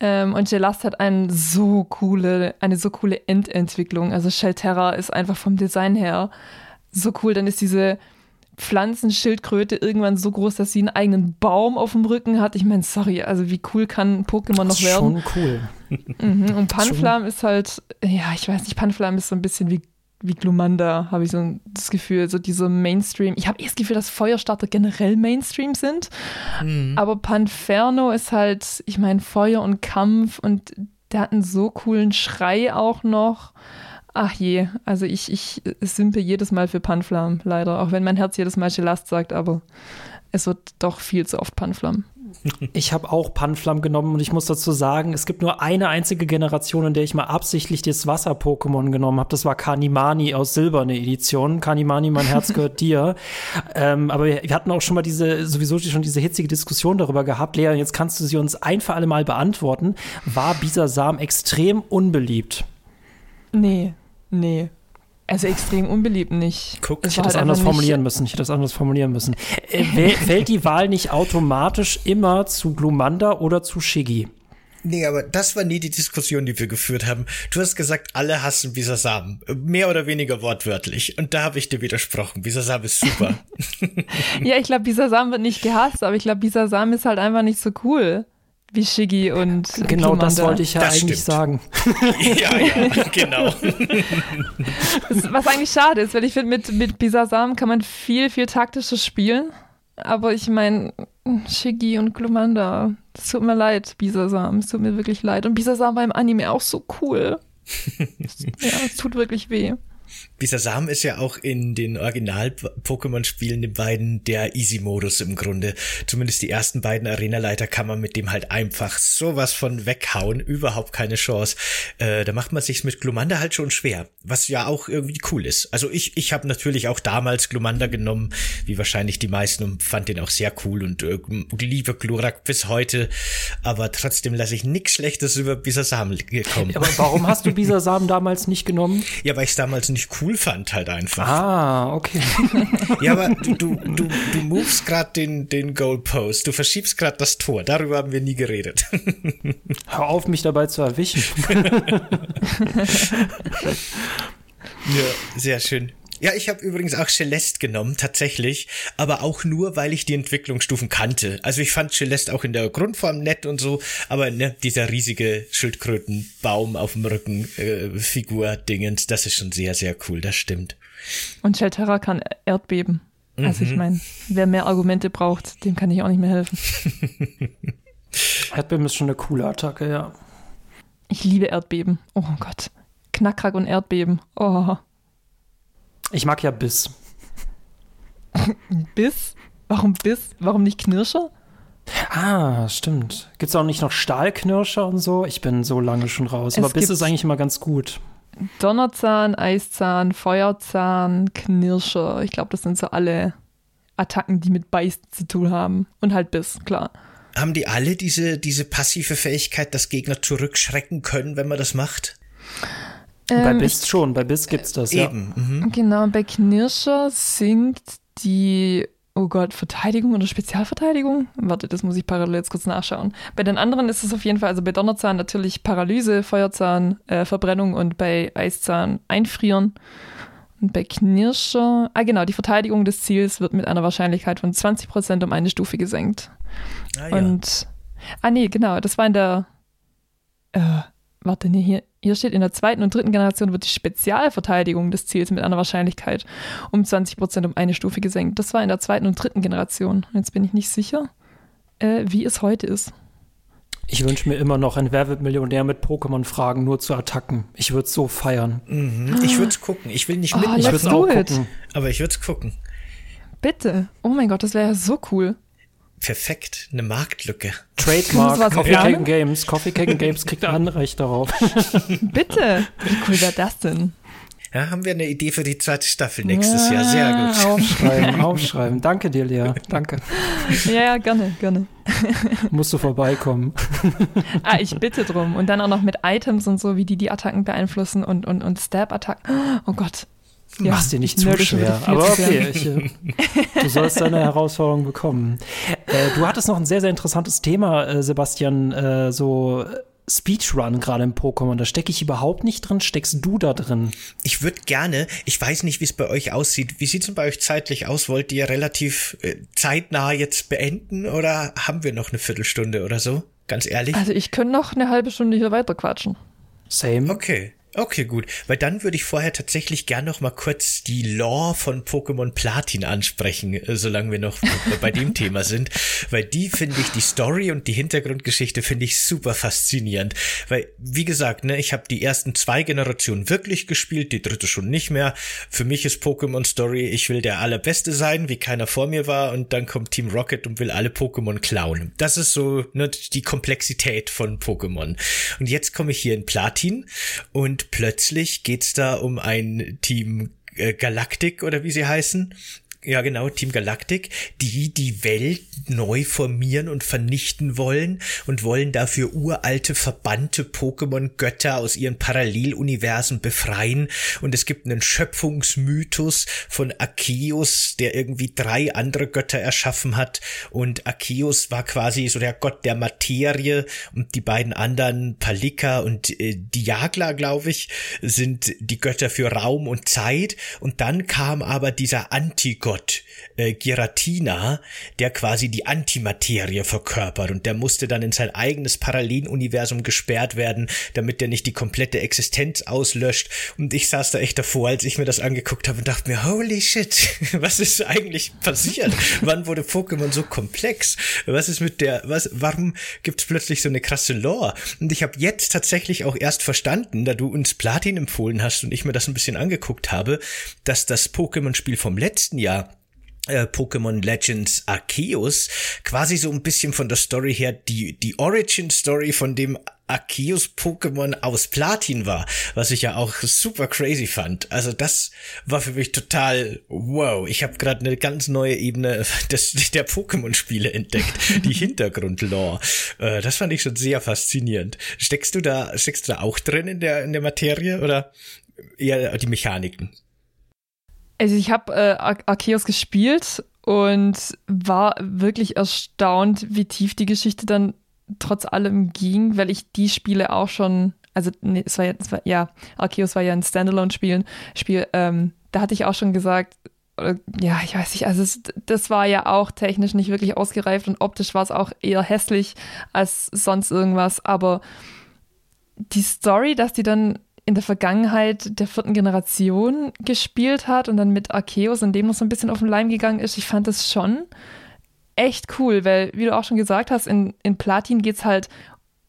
Ähm, und Gelast hat eine so coole, eine so coole Endentwicklung. Also Shelterra ist einfach vom Design her so cool. Dann ist diese Pflanzenschildkröte irgendwann so groß, dass sie einen eigenen Baum auf dem Rücken hat. Ich meine, sorry, also wie cool kann Pokémon noch werden? Schon cool. Mhm. Und Panflam ist halt, ja, ich weiß nicht, Panflam ist so ein bisschen wie wie Glumanda, habe ich so das Gefühl, so diese Mainstream. Ich habe eh das Gefühl, dass Feuerstarter generell Mainstream sind. Mhm. Aber Panferno ist halt, ich meine, Feuer und Kampf und der hat einen so coolen Schrei auch noch. Ach je, also ich, ich simpe jedes Mal für Panflam, leider. Auch wenn mein Herz jedes Mal Gelast sagt, aber es wird doch viel zu oft Panflam. Ich habe auch Panflam genommen und ich muss dazu sagen, es gibt nur eine einzige Generation, in der ich mal absichtlich das Wasser-Pokémon genommen habe. Das war Kanimani aus Silberne Edition. Kanimani, mein Herz gehört dir. Ähm, aber wir, wir, hatten auch schon mal diese, sowieso schon diese hitzige Diskussion darüber gehabt. Lea, jetzt kannst du sie uns ein für alle Mal beantworten. War Bisasam extrem unbeliebt? Nee, nee. Also extrem unbeliebt nicht. Guck, ich hätte das halt anders formulieren müssen. Ich hätte das anders formulieren müssen. Äh, fällt die Wahl nicht automatisch immer zu Glumanda oder zu Shiggy? Nee, aber das war nie die Diskussion, die wir geführt haben. Du hast gesagt, alle hassen Bisasam. Mehr oder weniger wortwörtlich. Und da habe ich dir widersprochen. Bisasam ist super. ja, ich glaube, Bisasam wird nicht gehasst, aber ich glaube, Bisasam ist halt einfach nicht so cool wie Shiggy und Genau, Klumanda. das wollte ich ja das eigentlich stimmt. sagen. ja, ja, genau. Was eigentlich schade ist, weil ich finde, mit, mit Bisasam kann man viel, viel taktischer spielen. Aber ich meine, Shiggy und Glumanda, es tut mir leid, Bisasam, es tut mir wirklich leid. Und Bisasam war im Anime auch so cool. ja, es tut wirklich weh. Bisasam ist ja auch in den Original-Pokémon-Spielen, den beiden, der Easy-Modus im Grunde. Zumindest die ersten beiden Arena-Leiter kann man mit dem halt einfach sowas von weghauen. Überhaupt keine Chance. Äh, da macht man sich's mit Glumanda halt schon schwer. Was ja auch irgendwie cool ist. Also ich, ich habe natürlich auch damals Glumanda genommen, wie wahrscheinlich die meisten, und fand den auch sehr cool und äh, liebe Glurak bis heute. Aber trotzdem lasse ich nichts Schlechtes über Bisasam kommen. Aber warum hast du Bisasam damals nicht genommen? Ja, weil ich damals nicht cool fand halt einfach. Ah, okay. ja, aber du, du, du, du movest gerade den, den Goalpost, du verschiebst gerade das Tor, darüber haben wir nie geredet. Hör auf, mich dabei zu erwischen. ja, sehr schön. Ja, ich habe übrigens auch Celeste genommen, tatsächlich, aber auch nur, weil ich die Entwicklungsstufen kannte. Also ich fand Celeste auch in der Grundform nett und so, aber ne, dieser riesige Schildkrötenbaum auf dem Rücken äh, Figur Dingens, das ist schon sehr sehr cool, das stimmt. Und Shelterra kann Erdbeben. Mhm. Also ich mhm. meine, wer mehr Argumente braucht, dem kann ich auch nicht mehr helfen. Erdbeben ist schon eine coole Attacke, ja. Ich liebe Erdbeben. Oh Gott. Knackrack und Erdbeben. Oh. Ich mag ja Biss. Biss? Warum Biss? Warum nicht Knirscher? Ah, stimmt. Gibt es auch nicht noch Stahlknirscher und so? Ich bin so lange schon raus. Es Aber Biss ist eigentlich immer ganz gut. Donnerzahn, Eiszahn, Feuerzahn, Knirscher. Ich glaube, das sind so alle Attacken, die mit Beißen zu tun haben. Und halt Biss, klar. Haben die alle diese, diese passive Fähigkeit, dass Gegner zurückschrecken können, wenn man das macht? Ähm, bei Biss schon, bei Biss gibt's das, eben. ja. Mhm. Genau, bei Knirscher sinkt die, oh Gott, Verteidigung oder Spezialverteidigung? Warte, das muss ich parallel jetzt kurz nachschauen. Bei den anderen ist es auf jeden Fall, also bei Donnerzahn natürlich Paralyse, Feuerzahn, äh, Verbrennung und bei Eiszahn Einfrieren. Und bei Knirscher, ah genau, die Verteidigung des Ziels wird mit einer Wahrscheinlichkeit von 20% um eine Stufe gesenkt. Ah, ja. Und, ah nee, genau, das war in der, äh, warte, nee, hier, hier steht, in der zweiten und dritten Generation wird die Spezialverteidigung des Ziels mit einer Wahrscheinlichkeit um 20 Prozent um eine Stufe gesenkt. Das war in der zweiten und dritten Generation. Jetzt bin ich nicht sicher, äh, wie es heute ist. Ich wünsche mir immer noch ein Wer wird Millionär mit Pokémon-Fragen nur zu Attacken. Ich würde es so feiern. Mhm. Ich würde es gucken. Ich will nicht mit, oh, ich würde es auch it. gucken. Aber ich würde es gucken. Bitte. Oh mein Gott, das wäre ja so cool perfekt, eine Marktlücke. Trademark, Coffee Cake Games. Coffee Cake Games kriegt Anrecht darauf. Bitte, wie cool wäre das denn? Ja, haben wir eine Idee für die zweite Staffel nächstes ja, Jahr. Sehr gut. Aufschreiben, aufschreiben. Danke dir, Lea. Danke. Ja, ja, gerne, gerne. Musst du vorbeikommen. Ah, ich bitte drum. Und dann auch noch mit Items und so, wie die die Attacken beeinflussen und, und, und Stab-Attacken. Oh Gott, ja, Mach's dir nicht zu schwer. Aber okay, ich, äh, du sollst deine Herausforderung bekommen. Äh, du hattest noch ein sehr, sehr interessantes Thema, äh, Sebastian, äh, so Speedrun gerade im Pokémon. Da stecke ich überhaupt nicht drin. Steckst du da drin? Ich würde gerne, ich weiß nicht, wie es bei euch aussieht. Wie sieht's denn bei euch zeitlich aus? Wollt ihr relativ äh, zeitnah jetzt beenden oder haben wir noch eine Viertelstunde oder so? Ganz ehrlich? Also ich könnte noch eine halbe Stunde hier weiter quatschen. Same. Okay. Okay, gut. Weil dann würde ich vorher tatsächlich gern noch mal kurz die Lore von Pokémon Platin ansprechen, äh, solange wir noch bei dem Thema sind. Weil die finde ich, die Story und die Hintergrundgeschichte finde ich super faszinierend. Weil, wie gesagt, ne, ich habe die ersten zwei Generationen wirklich gespielt, die dritte schon nicht mehr. Für mich ist Pokémon Story, ich will der Allerbeste sein, wie keiner vor mir war, und dann kommt Team Rocket und will alle Pokémon klauen. Das ist so ne, die Komplexität von Pokémon. Und jetzt komme ich hier in Platin und plötzlich geht's da um ein Team äh, Galactic oder wie sie heißen. Ja genau, Team Galactic, die die Welt neu formieren und vernichten wollen und wollen dafür uralte verbannte Pokémon-Götter aus ihren Paralleluniversen befreien. Und es gibt einen Schöpfungsmythos von Arceus, der irgendwie drei andere Götter erschaffen hat. Und Arceus war quasi so der Gott der Materie und die beiden anderen, Palika und äh, Diagla, glaube ich, sind die Götter für Raum und Zeit. Und dann kam aber dieser Antigott, What? Äh, Giratina, der quasi die Antimaterie verkörpert und der musste dann in sein eigenes Paralleluniversum gesperrt werden, damit der nicht die komplette Existenz auslöscht. Und ich saß da echt davor, als ich mir das angeguckt habe und dachte mir, holy shit, was ist eigentlich passiert? Wann wurde Pokémon so komplex? Was ist mit der, was, warum gibt's plötzlich so eine krasse Lore? Und ich habe jetzt tatsächlich auch erst verstanden, da du uns Platin empfohlen hast und ich mir das ein bisschen angeguckt habe, dass das Pokémon-Spiel vom letzten Jahr äh, Pokémon Legends Arceus quasi so ein bisschen von der Story her die, die Origin Story von dem Arceus Pokémon aus Platin war, was ich ja auch super crazy fand. Also das war für mich total wow. Ich habe gerade eine ganz neue Ebene des, der Pokémon-Spiele entdeckt, die Hintergrundlore. Äh, das fand ich schon sehr faszinierend. Steckst du da, steckst du da auch drin in der in der Materie oder eher die Mechaniken? Also ich habe äh, Arceus gespielt und war wirklich erstaunt, wie tief die Geschichte dann trotz allem ging, weil ich die Spiele auch schon, also nee, es war ja, es war, ja Arceus war ja ein Standalone-Spiel, Spiel, ähm, da hatte ich auch schon gesagt, ja, ich weiß nicht, also es, das war ja auch technisch nicht wirklich ausgereift und optisch war es auch eher hässlich als sonst irgendwas, aber die Story, dass die dann in der Vergangenheit der vierten Generation gespielt hat und dann mit Arceus und dem noch so ein bisschen auf den Leim gegangen ist. Ich fand das schon echt cool, weil, wie du auch schon gesagt hast, in, in Platin geht es halt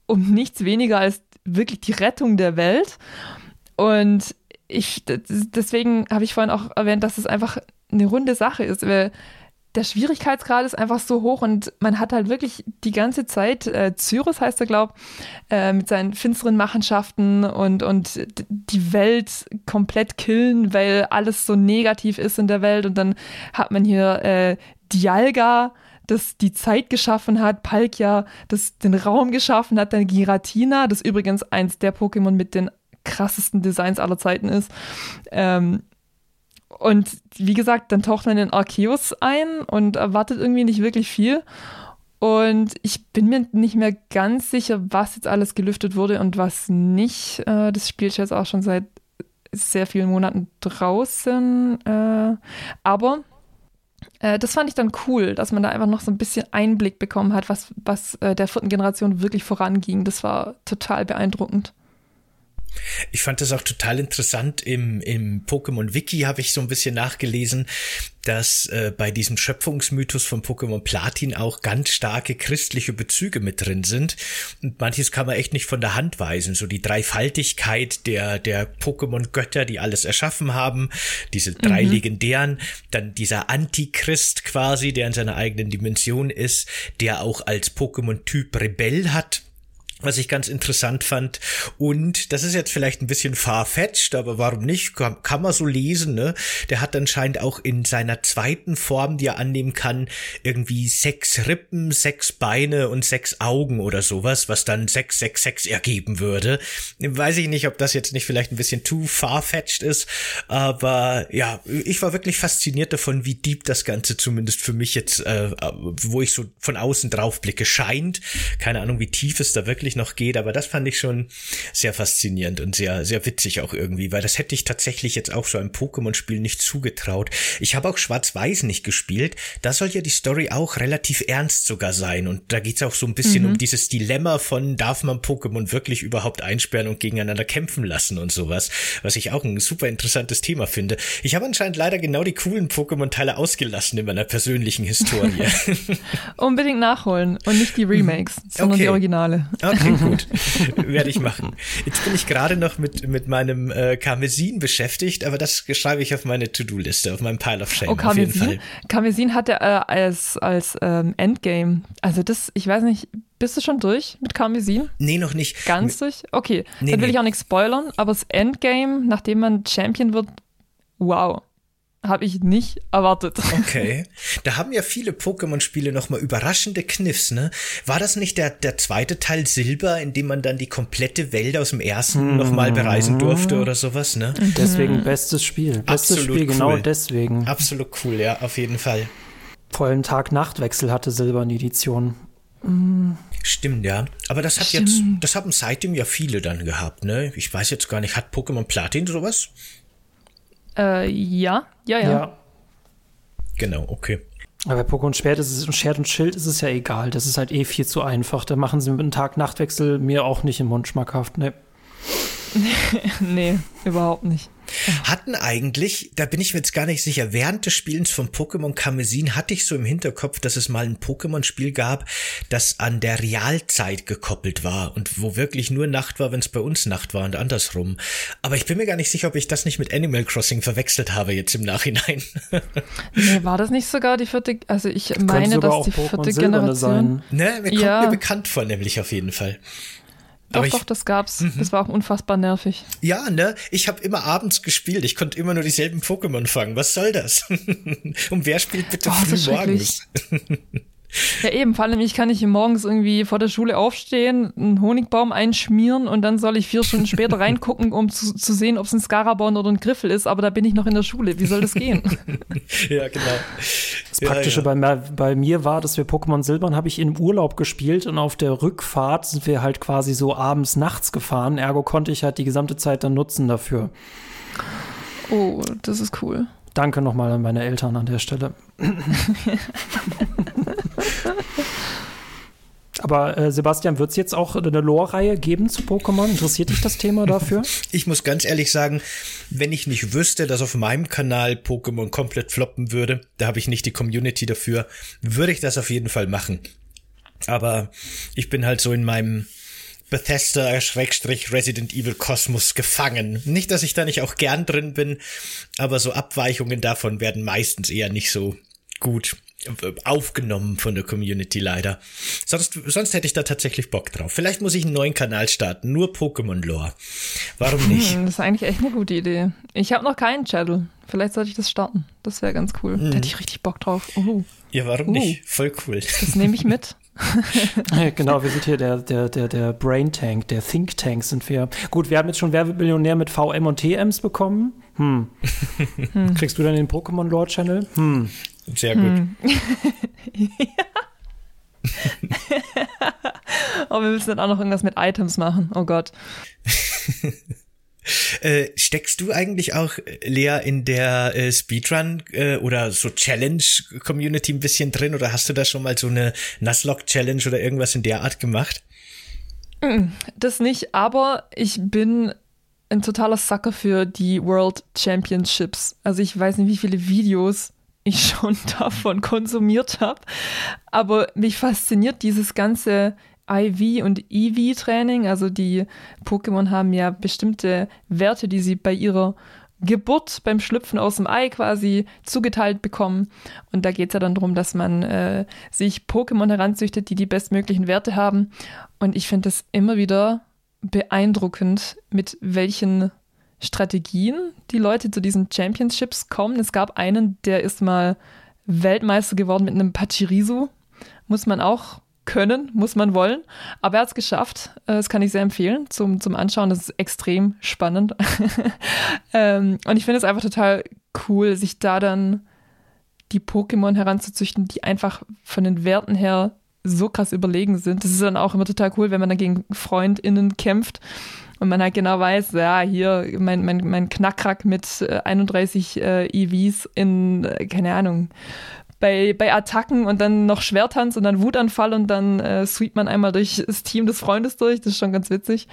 um nichts weniger als wirklich die Rettung der Welt. Und ich, deswegen habe ich vorhin auch erwähnt, dass es einfach eine runde Sache ist, weil der Schwierigkeitsgrad ist einfach so hoch und man hat halt wirklich die ganze Zeit, äh, Cyrus heißt er, glaub, äh, mit seinen finsteren Machenschaften und, und die Welt komplett killen, weil alles so negativ ist in der Welt und dann hat man hier äh, Dialga, das die Zeit geschaffen hat, Palkia, das den Raum geschaffen hat, dann Giratina, das übrigens eins der Pokémon mit den krassesten Designs aller Zeiten ist. Ähm, und wie gesagt, dann taucht man in Arceus ein und erwartet irgendwie nicht wirklich viel. Und ich bin mir nicht mehr ganz sicher, was jetzt alles gelüftet wurde und was nicht. Äh, das spielt jetzt auch schon seit sehr vielen Monaten draußen. Äh, aber äh, das fand ich dann cool, dass man da einfach noch so ein bisschen Einblick bekommen hat, was, was der vierten Generation wirklich voranging. Das war total beeindruckend. Ich fand das auch total interessant. Im, im Pokémon Wiki habe ich so ein bisschen nachgelesen, dass äh, bei diesem Schöpfungsmythos von Pokémon Platin auch ganz starke christliche Bezüge mit drin sind. Und manches kann man echt nicht von der Hand weisen. So die Dreifaltigkeit der, der Pokémon-Götter, die alles erschaffen haben, diese drei mhm. legendären, dann dieser Antichrist quasi, der in seiner eigenen Dimension ist, der auch als Pokémon-Typ Rebell hat was ich ganz interessant fand. Und das ist jetzt vielleicht ein bisschen farfetched, aber warum nicht? Kann, kann, man so lesen, ne? Der hat anscheinend auch in seiner zweiten Form, die er annehmen kann, irgendwie sechs Rippen, sechs Beine und sechs Augen oder sowas, was dann sechs, sechs, sechs ergeben würde. Weiß ich nicht, ob das jetzt nicht vielleicht ein bisschen too farfetched ist, aber ja, ich war wirklich fasziniert davon, wie deep das Ganze zumindest für mich jetzt, äh, wo ich so von außen drauf blicke, scheint. Keine Ahnung, wie tief es da wirklich noch geht, aber das fand ich schon sehr faszinierend und sehr, sehr witzig auch irgendwie, weil das hätte ich tatsächlich jetzt auch so einem Pokémon-Spiel nicht zugetraut. Ich habe auch Schwarz-Weiß nicht gespielt. Da soll ja die Story auch relativ ernst sogar sein und da geht's auch so ein bisschen mhm. um dieses Dilemma von, darf man Pokémon wirklich überhaupt einsperren und gegeneinander kämpfen lassen und sowas, was ich auch ein super interessantes Thema finde. Ich habe anscheinend leider genau die coolen Pokémon-Teile ausgelassen in meiner persönlichen Historie. Unbedingt nachholen und nicht die Remakes, sondern okay. die Originale. Okay. Okay, gut. Werde ich machen. Jetzt bin ich gerade noch mit, mit meinem äh, Karmesin beschäftigt, aber das schreibe ich auf meine To-Do-Liste, auf meinem Pile of Shame. Oh, Karmesin? Auf jeden Fall. Karmesin hat er äh, als, als ähm, Endgame. Also das, ich weiß nicht, bist du schon durch mit Karmesin? Nee, noch nicht. Ganz durch? Okay, nee, dann will nee. ich auch nichts spoilern, aber das Endgame, nachdem man Champion wird, wow. Habe ich nicht erwartet. Okay. Da haben ja viele Pokémon-Spiele nochmal überraschende Kniffs, ne? War das nicht der, der zweite Teil Silber, in dem man dann die komplette Welt aus dem ersten mhm. nochmal bereisen durfte oder sowas, ne? Deswegen bestes Spiel. Bestes Absolut Spiel, genau cool. deswegen. Absolut cool, ja, auf jeden Fall. Vor allem Tag-Nacht-Wechsel hatte Silber die Edition. Stimmt, ja. Aber das hat Stimmt. jetzt, das haben seitdem ja viele dann gehabt, ne? Ich weiß jetzt gar nicht, hat Pokémon Platin sowas? Äh, ja, ja, ja. Ja. Genau, okay. Aber bei Pokémon Schwert, ist es, Schwert und Schild ist es ja egal. Das ist halt eh viel zu einfach. Da machen sie mit einem Tag-Nacht-Wechsel mir auch nicht im Mund schmackhaft. Ne. Nee, überhaupt nicht. Hatten eigentlich, da bin ich mir jetzt gar nicht sicher, während des Spielens von Pokémon Karmesin hatte ich so im Hinterkopf, dass es mal ein Pokémon-Spiel gab, das an der Realzeit gekoppelt war und wo wirklich nur Nacht war, wenn es bei uns Nacht war und andersrum. Aber ich bin mir gar nicht sicher, ob ich das nicht mit Animal Crossing verwechselt habe jetzt im Nachhinein. Nee, war das nicht sogar die vierte, also ich meine, dass die Pokémon vierte Silberne Generation. ne, mir kommt Ja. mir bekannt vor, nämlich auf jeden Fall. Doch, Aber ich- doch, das gab's. Das war auch unfassbar nervig. Ja, ne? Ich habe immer abends gespielt. Ich konnte immer nur dieselben Pokémon fangen. Was soll das? Und wer spielt bitte Oh, früh morgens? Ja, eben, vor allem, ich kann nicht morgens irgendwie vor der Schule aufstehen, einen Honigbaum einschmieren und dann soll ich vier Stunden später reingucken, um zu, zu sehen, ob es ein Skarabon oder ein Griffel ist, aber da bin ich noch in der Schule. Wie soll das gehen? ja, genau. Das Praktische Bei, mir- bei mir war, dass wir Pokémon Silbern habe ich im Urlaub gespielt und auf der Rückfahrt sind wir halt quasi so abends, nachts gefahren. Ergo konnte ich halt die gesamte Zeit dann nutzen dafür. Oh, das ist cool. Danke nochmal an meine Eltern an der Stelle. Aber äh, Sebastian, wird es jetzt auch eine Lore-Reihe geben zu Pokémon? Interessiert dich das Thema dafür? Ich muss ganz ehrlich sagen, wenn ich nicht wüsste, dass auf meinem Kanal Pokémon komplett floppen würde, da habe ich nicht die Community dafür, würde ich das auf jeden Fall machen. Aber ich bin halt so in meinem Bethesda-Resident Evil Kosmos gefangen. Nicht, dass ich da nicht auch gern drin bin, aber so Abweichungen davon werden meistens eher nicht so gut aufgenommen von der Community leider. Sonst, sonst hätte ich da tatsächlich Bock drauf. Vielleicht muss ich einen neuen Kanal starten, nur Pokémon-Lore. Warum nicht? Hm, Das ist eigentlich echt eine gute Idee. Ich habe noch keinen Channel. Vielleicht sollte ich das starten. Das wäre ganz cool. Da hätte ich richtig Bock drauf. Uh, Ja, warum Uh. nicht? Voll cool. das nehme ich mit. genau, wir sind hier der, der, der, der Brain Tank, der Think Tank sind wir. Gut, wir haben jetzt schon Werbemillionär mit VM und TMs bekommen. Hm. Kriegst du dann den Pokémon Lore Channel? Hm. Sehr gut. Aber wir müssen dann auch noch irgendwas mit Items machen. Oh Gott. Äh, steckst du eigentlich auch, äh, Lea, in der äh, Speedrun äh, oder so Challenge-Community ein bisschen drin oder hast du da schon mal so eine Nuzlocke-Challenge oder irgendwas in der Art gemacht? Das nicht, aber ich bin ein totaler Sucker für die World Championships. Also ich weiß nicht, wie viele Videos ich schon davon konsumiert habe, aber mich fasziniert dieses ganze IV und EV-Training. Also die Pokémon haben ja bestimmte Werte, die sie bei ihrer Geburt, beim Schlüpfen aus dem Ei quasi zugeteilt bekommen. Und da geht es ja dann darum, dass man äh, sich Pokémon heranzüchtet, die die bestmöglichen Werte haben. Und ich finde das immer wieder beeindruckend, mit welchen Strategien die Leute zu diesen Championships kommen. Es gab einen, der ist mal Weltmeister geworden mit einem Pachirisu. Muss man auch können, muss man wollen. Aber er hat es geschafft. Äh, Das kann ich sehr empfehlen zum, zum Anschauen. Das ist extrem spannend. ähm, und ich finde es einfach total cool, sich da dann die Pokémon heranzuzüchten, die einfach von den Werten her so krass überlegen sind. Das ist dann auch immer total cool, wenn man dann gegen FreundInnen kämpft und man halt genau weiß, ja, hier mein, mein, mein Knackrack mit äh, 31 äh, EVs in, äh, keine Ahnung, bei, bei Attacken und dann noch Schwertanz und dann Wutanfall und dann äh, sweept man einmal durch das Team des Freundes durch. Das ist schon ganz witzig.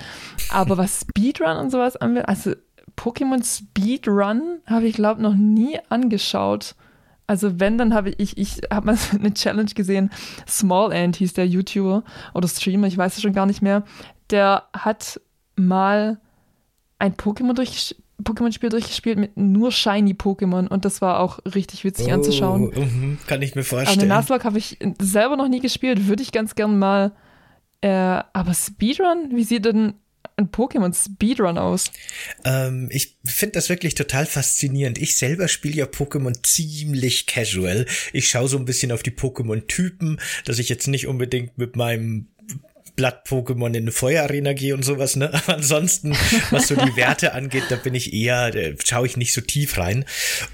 Aber was Speedrun und sowas angeht, also Pokémon Speedrun habe ich, glaube noch nie angeschaut. Also wenn, dann habe ich, ich habe mal eine Challenge gesehen. Small Ant hieß der YouTuber oder Streamer, ich weiß es schon gar nicht mehr. Der hat mal ein Pokémon durch, Pokémon-Spiel durchgespielt mit nur Shiny Pokémon und das war auch richtig witzig anzuschauen. Oh, mhm, kann ich mir vorstellen. eine Nuzlocke habe ich selber noch nie gespielt, würde ich ganz gern mal. Äh, aber Speedrun, wie sieht denn ein Pokémon-Speedrun aus? Ähm, ich finde das wirklich total faszinierend. Ich selber spiele ja Pokémon ziemlich casual. Ich schaue so ein bisschen auf die Pokémon-Typen, dass ich jetzt nicht unbedingt mit meinem Blatt-Pokémon in eine Feuerarena gehe und sowas, ne? Aber ansonsten, was so die Werte angeht, da bin ich eher, schaue ich nicht so tief rein.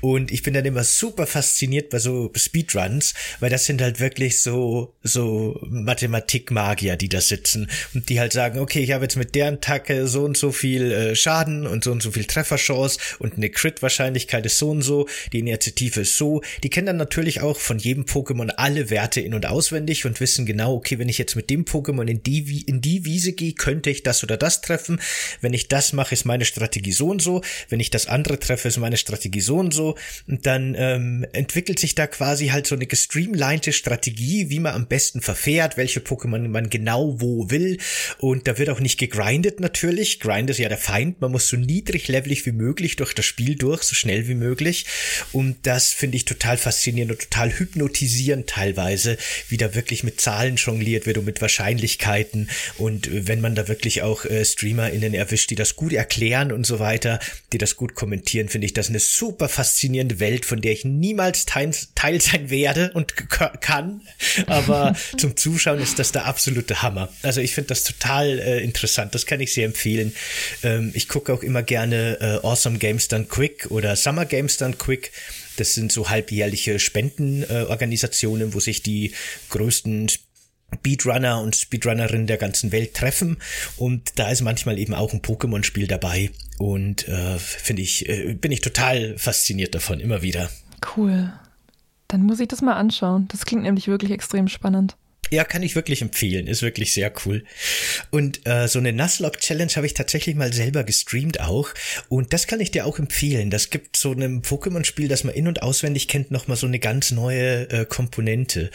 Und ich bin dann immer super fasziniert bei so Speedruns, weil das sind halt wirklich so, so Mathematikmagier, die da sitzen und die halt sagen, okay, ich habe jetzt mit deren Attacke so und so viel äh, Schaden und so und so viel Trefferchance und eine Crit-Wahrscheinlichkeit ist so und so, die Initiative ist so. Die kennen dann natürlich auch von jedem Pokémon alle Werte in- und auswendig und wissen genau, okay, wenn ich jetzt mit dem Pokémon in die, in die Wiese gehe, könnte ich das oder das treffen. Wenn ich das mache, ist meine Strategie so und so. Wenn ich das andere treffe, ist meine Strategie so und so. Und dann ähm, entwickelt sich da quasi halt so eine gestreamlinete Strategie, wie man am besten verfährt, welche Pokémon man genau wo will. Und da wird auch nicht gegrindet natürlich. Grind ist ja der Feind. Man muss so niedriglevelig wie möglich durch das Spiel durch, so schnell wie möglich. Und das finde ich total faszinierend und total hypnotisierend teilweise, wie da wirklich mit Zahlen jongliert wird und mit Wahrscheinlichkeiten Möglichkeiten und wenn man da wirklich auch äh, StreamerInnen erwischt, die das gut erklären und so weiter, die das gut kommentieren, finde ich das eine super faszinierende Welt, von der ich niemals teil, teil sein werde und kann, aber zum Zuschauen ist das der absolute Hammer. Also ich finde das total äh, interessant, das kann ich sehr empfehlen. Ähm, ich gucke auch immer gerne äh, Awesome Games Done Quick oder Summer Games Done Quick. Das sind so halbjährliche Spendenorganisationen, äh, wo sich die größten Speedrunner und Speedrunnerinnen der ganzen Welt treffen und da ist manchmal eben auch ein Pokémon-Spiel dabei und äh, finde ich, äh, bin ich total fasziniert davon, immer wieder. Cool. Dann muss ich das mal anschauen. Das klingt nämlich wirklich extrem spannend. Ja, kann ich wirklich empfehlen. Ist wirklich sehr cool. Und äh, so eine Nuzlocke-Challenge habe ich tatsächlich mal selber gestreamt auch. Und das kann ich dir auch empfehlen. Das gibt so einem Pokémon-Spiel, das man in- und auswendig kennt, nochmal so eine ganz neue äh, Komponente.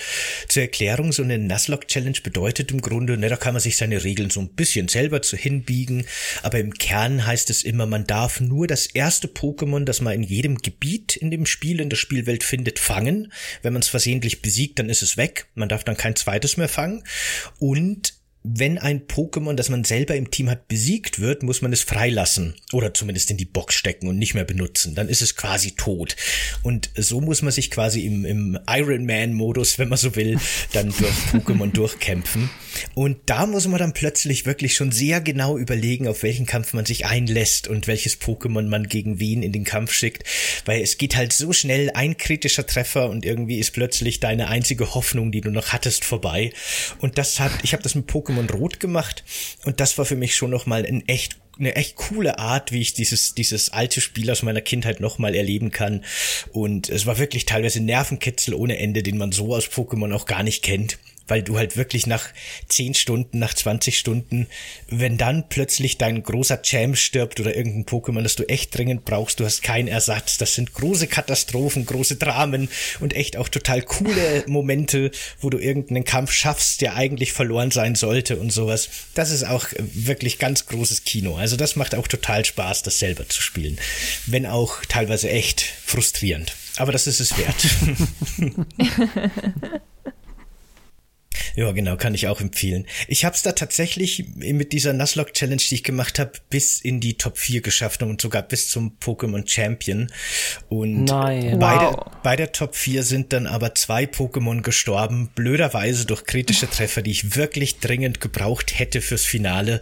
Zur Erklärung, so eine Nuzlocke-Challenge bedeutet im Grunde, ne, da kann man sich seine Regeln so ein bisschen selber zu hinbiegen. Aber im Kern heißt es immer, man darf nur das erste Pokémon, das man in jedem Gebiet in dem Spiel, in der Spielwelt findet, fangen. Wenn man es versehentlich besiegt, dann ist es weg. Man darf dann kein zweites fangen. Und wenn ein Pokémon, das man selber im Team hat, besiegt wird, muss man es freilassen oder zumindest in die Box stecken und nicht mehr benutzen. Dann ist es quasi tot. Und so muss man sich quasi im, im Iron Man-Modus, wenn man so will, dann durch Pokémon durchkämpfen. Und da muss man dann plötzlich wirklich schon sehr genau überlegen, auf welchen Kampf man sich einlässt und welches Pokémon man gegen wen in den Kampf schickt, weil es geht halt so schnell ein kritischer Treffer und irgendwie ist plötzlich deine einzige Hoffnung, die du noch hattest, vorbei. Und das hat, ich habe das mit Pokémon Pokémon Rot gemacht und das war für mich schon noch mal ein echt eine echt coole Art, wie ich dieses, dieses alte Spiel aus meiner Kindheit nochmal erleben kann. Und es war wirklich teilweise Nervenkitzel ohne Ende, den man so aus Pokémon auch gar nicht kennt weil du halt wirklich nach 10 Stunden, nach 20 Stunden, wenn dann plötzlich dein großer Champ stirbt oder irgendein Pokémon, das du echt dringend brauchst, du hast keinen Ersatz. Das sind große Katastrophen, große Dramen und echt auch total coole Momente, wo du irgendeinen Kampf schaffst, der eigentlich verloren sein sollte und sowas. Das ist auch wirklich ganz großes Kino. Also das macht auch total Spaß, das selber zu spielen. Wenn auch teilweise echt frustrierend. Aber das ist es wert. Ja, genau, kann ich auch empfehlen. Ich habe es da tatsächlich mit dieser Nuzlocke Challenge, die ich gemacht habe, bis in die Top 4 geschafft und sogar bis zum Pokémon Champion. Und Nein. bei, Wow. der, bei der Top 4 sind dann aber zwei Pokémon gestorben, blöderweise durch kritische Treffer, die ich wirklich dringend gebraucht hätte fürs Finale.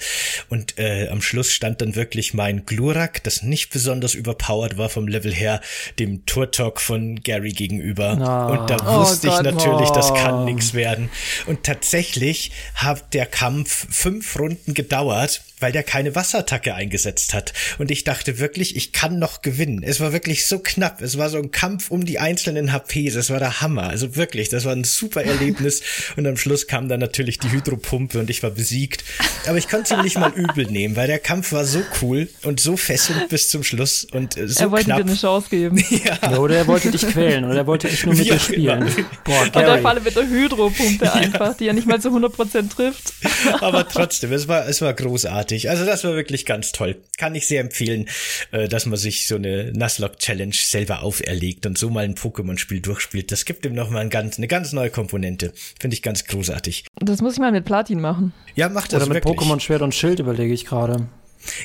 Und äh, am Schluss stand dann wirklich mein Glurak, das nicht besonders überpowered war vom Level her, dem Turtok von Gary gegenüber. Ah. Und da Oh wusste ich Gott. natürlich, das Oh. kann nichts werden. Und tatsächlich hat der Kampf fünf Runden gedauert, weil der keine Wasserattacke eingesetzt hat. Und ich dachte wirklich, ich kann noch gewinnen. Es war wirklich so knapp. Es war so ein Kampf um die einzelnen HPs. Es war der Hammer. Also wirklich, das war ein super Erlebnis. Und am Schluss kam dann natürlich die Hydropumpe und ich war besiegt. Aber ich konnte es ihm nicht mal übel nehmen, weil der Kampf war so cool und so fesselnd bis zum Schluss und äh, so er wollte knapp. dir eine Chance geben. Ja, oder er wollte dich quälen oder er wollte echt nur mit dir auch spielen. immer. Boah, Und der Gary. Falle mit der Hydropumpe einfach, die ja nicht mal zu 100% trifft. Aber trotzdem, es war, es war großartig. Großartig. Also das war wirklich ganz toll. Kann ich sehr empfehlen, äh, dass man sich so eine Nuzlocke-Challenge selber auferlegt und so mal ein Pokémon-Spiel durchspielt. Das gibt ihm nochmal ein ganz, eine ganz neue Komponente. Finde ich ganz großartig. Das muss ich mal mit Platin machen. Ja, macht das Oder mit. Pokémon Schwert und Schild überlege ich gerade.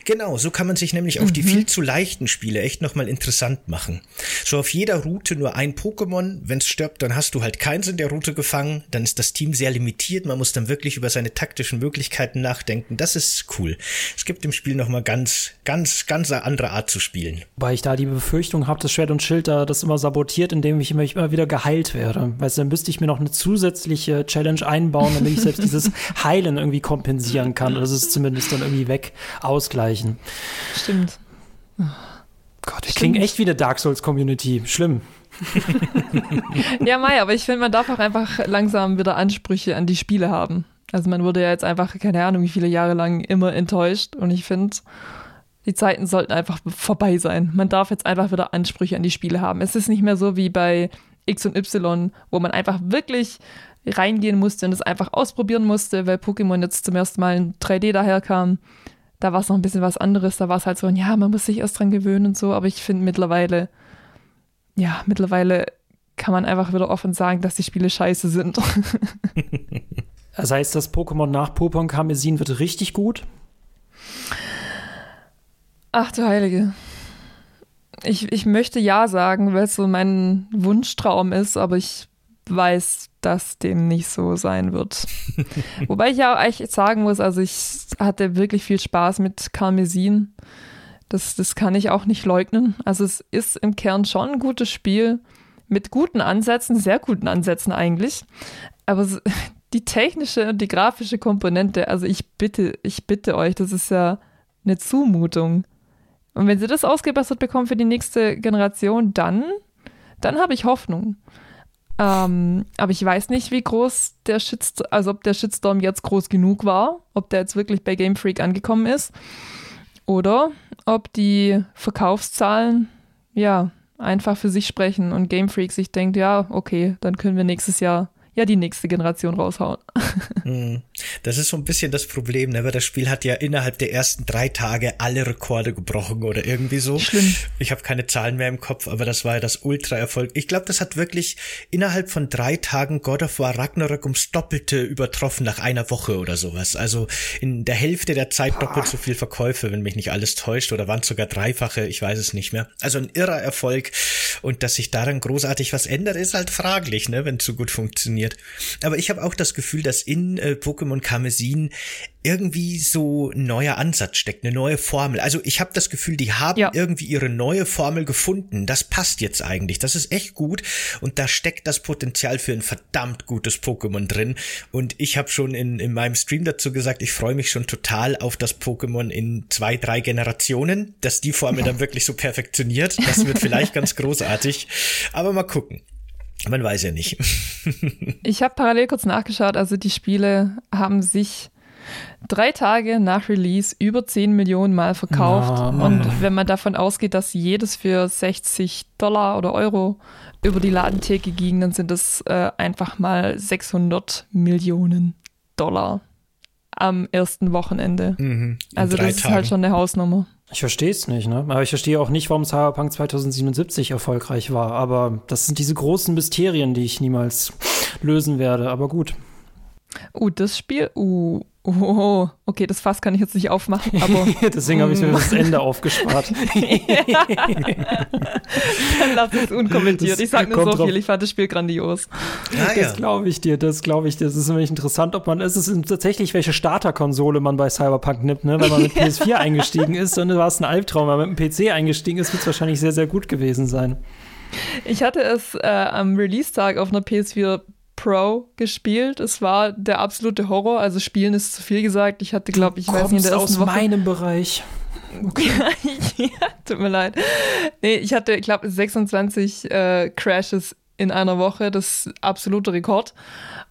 Genau, so kann man sich nämlich auf die viel zu leichten Spiele echt nochmal interessant machen. So auf jeder Route nur ein Pokémon, wenn es stirbt, dann hast du halt keins in der Route gefangen, dann ist das Team sehr limitiert, man muss dann wirklich über seine taktischen Möglichkeiten nachdenken. Das ist cool. Es gibt im Spiel nochmal ganz, ganz, ganz andere Art zu spielen. Weil ich da die Befürchtung habe, dass Schwert und Schild da das immer sabotiert, indem ich immer, ich immer wieder geheilt werde. Weißt du, dann müsste ich mir noch eine zusätzliche Challenge einbauen, damit ich selbst dieses Heilen irgendwie kompensieren kann. Oder das ist zumindest dann irgendwie weg ausgleichen. Stimmt. Gott, ich klinge echt wie eine Dark Souls Community. Schlimm. Ja, Mai, aber ich finde, man darf auch einfach langsam wieder Ansprüche an die Spiele haben. Also man wurde ja jetzt einfach, keine Ahnung, wie viele Jahre lang immer enttäuscht. Und ich finde, die Zeiten sollten einfach vorbei sein. Man darf jetzt einfach wieder Ansprüche an die Spiele haben. Es ist nicht mehr so wie bei X und Y, wo man einfach wirklich reingehen musste und es einfach ausprobieren musste, weil Pokémon jetzt zum ersten Mal in 3D daherkam. Da war es noch ein bisschen was anderes. Da war es halt so, ja, man muss sich erst dran gewöhnen und so. Aber ich finde mittlerweile, ja, mittlerweile kann man einfach wieder offen sagen, dass die Spiele scheiße sind. Das heißt, das Pokémon nach Pokémon Karmesin wird richtig gut. Ach du Heilige. Ich, ich möchte ja sagen, weil es so mein Wunschtraum ist, aber ich weiß, dass dem nicht so sein wird. Wobei ich ja auch echt sagen muss, also ich hatte wirklich viel Spaß mit Karmesin. Das, das kann ich auch nicht leugnen. Also es ist im Kern schon ein gutes Spiel mit guten Ansätzen, sehr guten Ansätzen eigentlich. Aber die technische und die grafische Komponente, also ich bitte, ich bitte euch, das ist ja eine Zumutung. Und wenn sie das ausgebessert bekommen für die nächste Generation, dann, dann habe ich Hoffnung. Ähm, aber ich weiß nicht, wie groß der Shitstorm, also ob der Shitstorm jetzt groß genug war, ob der jetzt wirklich bei Game Freak angekommen ist oder ob die Verkaufszahlen ja einfach für sich sprechen und Game Freak sich denkt, ja, okay, dann können wir nächstes Jahr ja die nächste Generation raushauen. Hm. Das ist so ein bisschen das Problem, ne? weil das Spiel hat ja innerhalb der ersten drei Tage alle Rekorde gebrochen oder irgendwie so. Schlimm. Ich habe keine Zahlen mehr im Kopf, aber das war ja das Ultra-Erfolg. Ich glaube, das hat wirklich innerhalb von drei Tagen God of War Ragnarök ums Doppelte übertroffen nach einer Woche oder sowas. Also in der Hälfte der Zeit doppelt so viel Verkäufe, wenn mich nicht alles täuscht, oder waren es sogar dreifache, ich weiß es nicht mehr. Also ein irrer Erfolg und dass sich daran großartig was ändert, ist halt fraglich, ne, wenn es so gut funktioniert. Aber ich habe auch das Gefühl, dass in äh, Pokémon Karmesin irgendwie so ein neuer Ansatz steckt, eine neue Formel. Also ich habe das Gefühl, die haben Ja. irgendwie ihre neue Formel gefunden. Das passt jetzt eigentlich. Das ist echt gut und da steckt das Potenzial für ein verdammt gutes Pokémon drin. Und ich habe schon in, in meinem Stream dazu gesagt, ich freue mich schon total auf das Pokémon in zwei, drei Generationen, dass die Formel dann wirklich so perfektioniert. Das wird vielleicht ganz großartig. Aber mal gucken. Man weiß ja nicht. Ich habe parallel kurz nachgeschaut, also die Spiele haben sich drei Tage nach Release über 10 Millionen Mal verkauft. Ah. Und wenn man davon ausgeht, dass jedes für 60 Dollar oder Euro über die Ladentheke ging, dann sind das äh, einfach mal 600 Millionen Dollar am ersten Wochenende. Mhm. Also das ist halt Tagen. schon eine Hausnummer. Ich verstehe es nicht, ne? Aber ich verstehe auch nicht, warum Cyberpunk 2077 erfolgreich war. Aber das sind diese großen Mysterien, die ich niemals lösen werde. Aber gut. Uh, das Spiel, uh, oh, okay, das Fass kann ich jetzt nicht aufmachen, aber Deswegen habe ich mir das Ende aufgespart. dann lass es unkommentiert. Das Ich sag nur so drauf- viel, ich fand das Spiel grandios. Ja. Das glaube ich dir, das glaube ich dir. Das ist nämlich interessant, ob man, es ist tatsächlich, welche Starterkonsole man bei Cyberpunk nimmt, ne? Wenn man mit PS4 eingestiegen ist, dann war es ein Albtraum. Wenn man mit dem PC eingestiegen ist, wird es wahrscheinlich sehr, sehr gut gewesen sein. Ich hatte es äh, am Release-Tag auf einer PS4 Pro gespielt. Es war der absolute Horror. Also spielen ist zu viel gesagt. Ich hatte, glaube ich, weiß nicht, in der ersten aus Woche. meinem Bereich. ja, tut mir leid. Nee, ich hatte, ich glaube, 26 äh, Crashes in einer Woche. Das ist absoluter Rekord.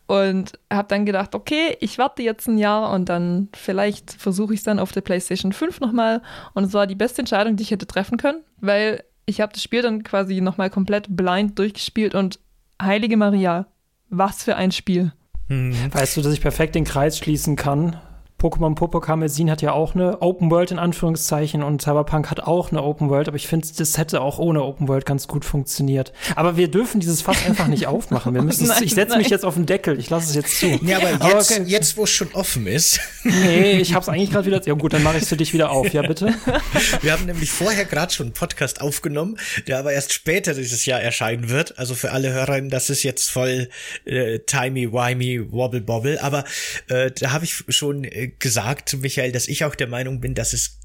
Und habe dann gedacht, okay, ich warte jetzt ein Jahr und dann vielleicht versuche ich es dann auf der PlayStation 5 nochmal. Und es war die beste Entscheidung, die ich hätte treffen können, weil ich habe das Spiel dann quasi nochmal komplett blind durchgespielt und heilige Maria, was für ein Spiel. Mhm. Weißt du, dass ich perfekt den Kreis schließen kann? Pokémon Popo Kamezin hat ja auch eine Open World in Anführungszeichen und Cyberpunk hat auch eine Open World, aber ich finde, das hätte auch ohne Open World ganz gut funktioniert. Aber wir dürfen dieses Fass einfach nicht aufmachen. Wir müssen Nein, ich setze mich jetzt auf den Deckel. Ich lasse es jetzt zu. Ja, aber Aber jetzt, okay. jetzt wo es schon offen ist, Nee, ich hab's eigentlich gerade wieder. Ja gut, dann mache ich es für dich wieder auf. Ja, bitte. wir haben nämlich vorher gerade schon einen Podcast aufgenommen, der aber erst später dieses Jahr erscheinen wird. Also für alle Hörerinnen, das ist jetzt voll äh, timey-wimey, wobble-bobble. Aber äh, da habe ich schon äh, gesagt, Michael, dass ich auch der Meinung bin, dass es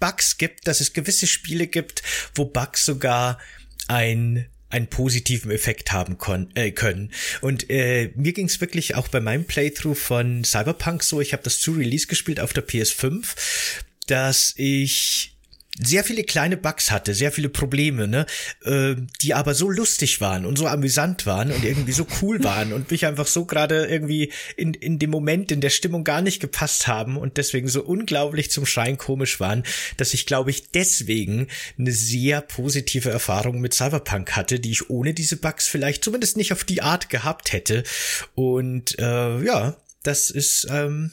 Bugs gibt, dass es gewisse Spiele gibt, wo Bugs sogar ein einen positiven Effekt haben äh, können. Und äh, mir ging es wirklich auch bei meinem Playthrough von Cyberpunk so, ich habe das zu Release gespielt auf der PS5, dass ich sehr viele kleine Bugs hatte, sehr viele Probleme, ne, äh, die aber so lustig waren und so amüsant waren und irgendwie so cool waren und mich einfach so gerade irgendwie in, in dem Moment in der Stimmung gar nicht gepasst haben und deswegen so unglaublich zum Schreien komisch waren, dass ich glaube ich deswegen eine sehr positive Erfahrung mit Cyberpunk hatte, die ich ohne diese Bugs vielleicht zumindest nicht auf die Art gehabt hätte. Und äh, ja, das ist ähm,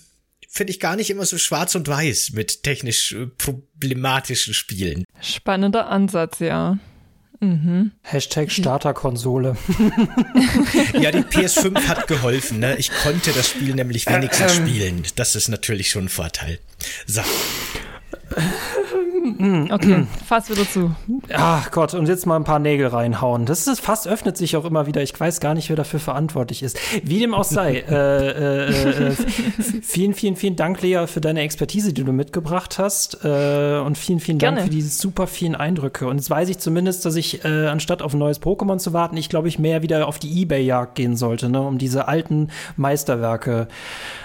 finde ich gar nicht immer so schwarz und weiß mit technisch äh, problematischen Spielen. Spannender Ansatz, ja. Hashtag Starterkonsole. Ja, die PS5 hat geholfen, ne? Ich konnte das Spiel nämlich wenigstens spielen. Das ist natürlich schon ein Vorteil. So. Okay, fass wieder zu. Ach Gott, und jetzt mal ein paar Nägel reinhauen. Das ist fast öffnet sich auch immer wieder. Ich weiß gar nicht, wer dafür verantwortlich ist. Wie dem auch sei. äh, äh, äh, vielen, vielen, vielen Dank, Lea, für deine Expertise, die du mitgebracht hast. Äh, und vielen, vielen Dank Gerne. für diese super vielen Eindrücke. Und jetzt weiß ich zumindest, dass ich, äh, anstatt auf ein neues Pokémon zu warten, ich glaube, ich mehr wieder auf die Ebay-Jagd gehen sollte, ne, um diese alten Meisterwerke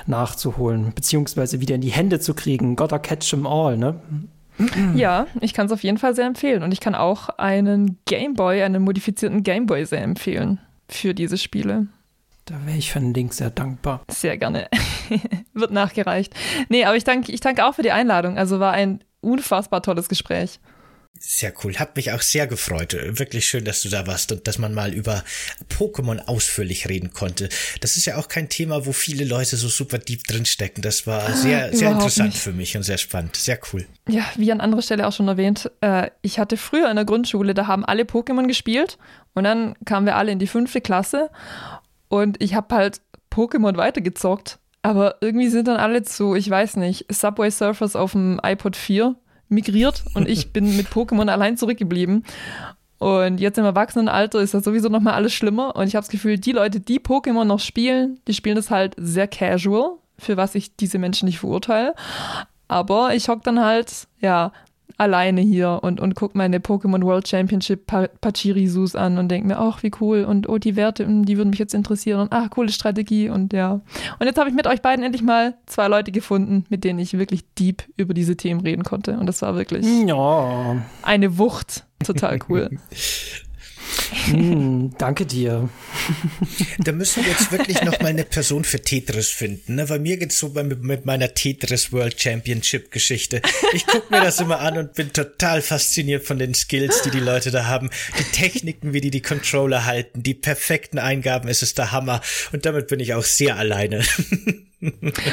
nachzuholen, beziehungsweise wieder in die Hände zu kriegen. Gotta catch 'em all, ne? Ja, ich kann es auf jeden Fall sehr empfehlen. Und ich kann auch einen Gameboy, einen modifizierten Gameboy sehr empfehlen für diese Spiele. Da wäre ich für einen Link sehr dankbar. Sehr gerne. Wird nachgereicht. Nee, aber ich danke ich danke auch für die Einladung. Also war ein unfassbar tolles Gespräch. Sehr cool. Hat mich auch sehr gefreut. Wirklich schön, dass du da warst und dass man mal über Pokémon ausführlich reden konnte. Das ist ja auch kein Thema, wo viele Leute so super deep drinstecken. Das war sehr, sehr Überhaupt interessant nicht. für mich und sehr spannend. Sehr cool. Ja, wie an anderer Stelle auch schon erwähnt, äh, ich hatte früher in der Grundschule, da haben alle Pokémon gespielt und dann kamen wir alle in die fünfte Klasse und ich habe halt Pokémon weitergezockt, aber irgendwie sind dann alle zu, ich weiß nicht, Subway Surfers auf dem iPod 4 migriert und ich bin mit Pokémon allein zurückgeblieben. Und jetzt im Erwachsenenalter ist das sowieso nochmal alles schlimmer. Und ich habe das Gefühl, die Leute, die Pokémon noch spielen, die spielen das halt sehr casual, für was ich diese Menschen nicht verurteile. Aber ich hock dann halt, ja, alleine hier und, und guck meine Pokémon World Championship pa Pachirisus an und denk mir, ach, wie cool und oh, die Werte, mm, die würden mich jetzt interessieren und ach, coole Strategie und ja. Und jetzt habe ich mit euch beiden endlich mal zwei Leute gefunden, mit denen ich wirklich deep über diese Themen reden konnte und das war wirklich Ja, eine Wucht. Total cool. hm, danke dir. Da müssen wir jetzt wirklich noch mal eine Person für Tetris finden. Ne? Bei mir geht's so bei, mit meiner Tetris World Championship Geschichte. Ich gucke mir das immer an und bin total fasziniert von den Skills, die die Leute da haben. Die Techniken, wie die die Controller halten, die perfekten Eingaben, es ist der Hammer. Und damit bin ich auch sehr alleine.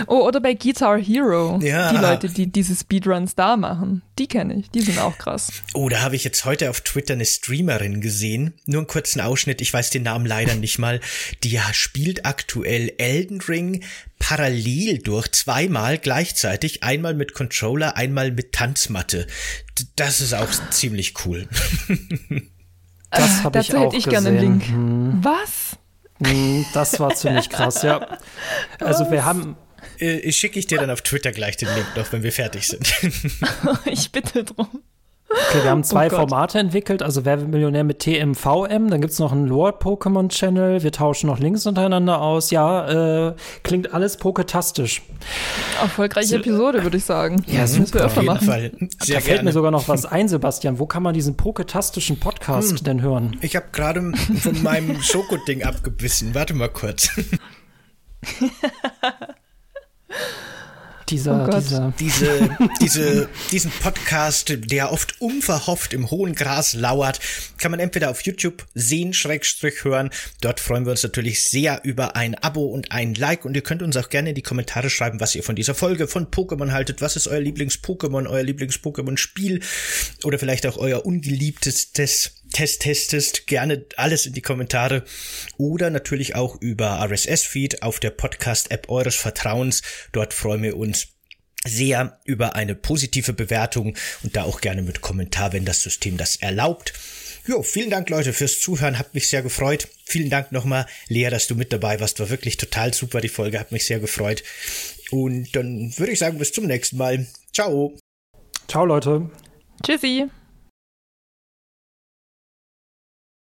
Oh, oder bei Guitar Hero. Ja. Die Leute, die diese Speedruns da machen, die kenne ich. Die sind auch krass. Oh, da habe ich jetzt heute auf Twitter eine Streamerin gesehen. Nur einen kurzen Ausschnitt, ich weiß den Namen leider nicht mal. Die spielt aktuell Elden Ring parallel durch, zweimal gleichzeitig, einmal mit Controller, einmal mit Tanzmatte. Das ist auch ziemlich cool. Das habe ich Dazu auch hätte ich gerne gesehen. einen Link. Was? Hm, Das war ziemlich krass, ja. Also wir haben, Äh, Ich schicke ich dir dann auf Twitter gleich den Link noch, wenn wir fertig sind. ich bitte drum. Okay, wir haben zwei Oh. Formate entwickelt, also Wer wird Millionär mit TMVM, dann gibt's noch einen Lore-Pokémon-Channel, wir tauschen noch Links untereinander aus. Ja, äh, klingt alles poketastisch. Erfolgreiche Episode, würde ich sagen. Ja, das müssen wir Auf öfter jeden machen. Fall. Sehr da fällt gerne. mir sogar noch was ein, Sebastian. Wo kann man diesen poketastischen Podcast Hm. denn hören? Ich habe gerade von meinem Schokoding abgebissen. Warte mal kurz. Dieser, Oh dieser. diese, diese, diesen Podcast, der oft unverhofft im hohen Gras lauert, kann man entweder auf YouTube sehen, Schrägstrich hören. Dort freuen wir uns natürlich sehr über ein Abo und ein Like und ihr könnt uns auch gerne in die Kommentare schreiben, was ihr von dieser Folge von Pokémon haltet. Was ist euer Lieblings-Pokémon, euer Lieblings-Pokémon-Spiel oder vielleicht auch euer ungeliebtestes Test testest, gerne alles in die Kommentare oder natürlich auch über RSS-Feed auf der Podcast-App eures Vertrauens. Dort freuen wir uns sehr über eine positive Bewertung und da auch gerne mit Kommentar, wenn das System das erlaubt. Jo, vielen Dank Leute fürs Zuhören, hat mich sehr gefreut. Vielen Dank nochmal, Lea, dass du mit dabei warst. War wirklich total super, die Folge hat mich sehr gefreut. Und dann würde ich sagen, bis zum nächsten Mal. Ciao. Ciao, Leute. Tschüssi.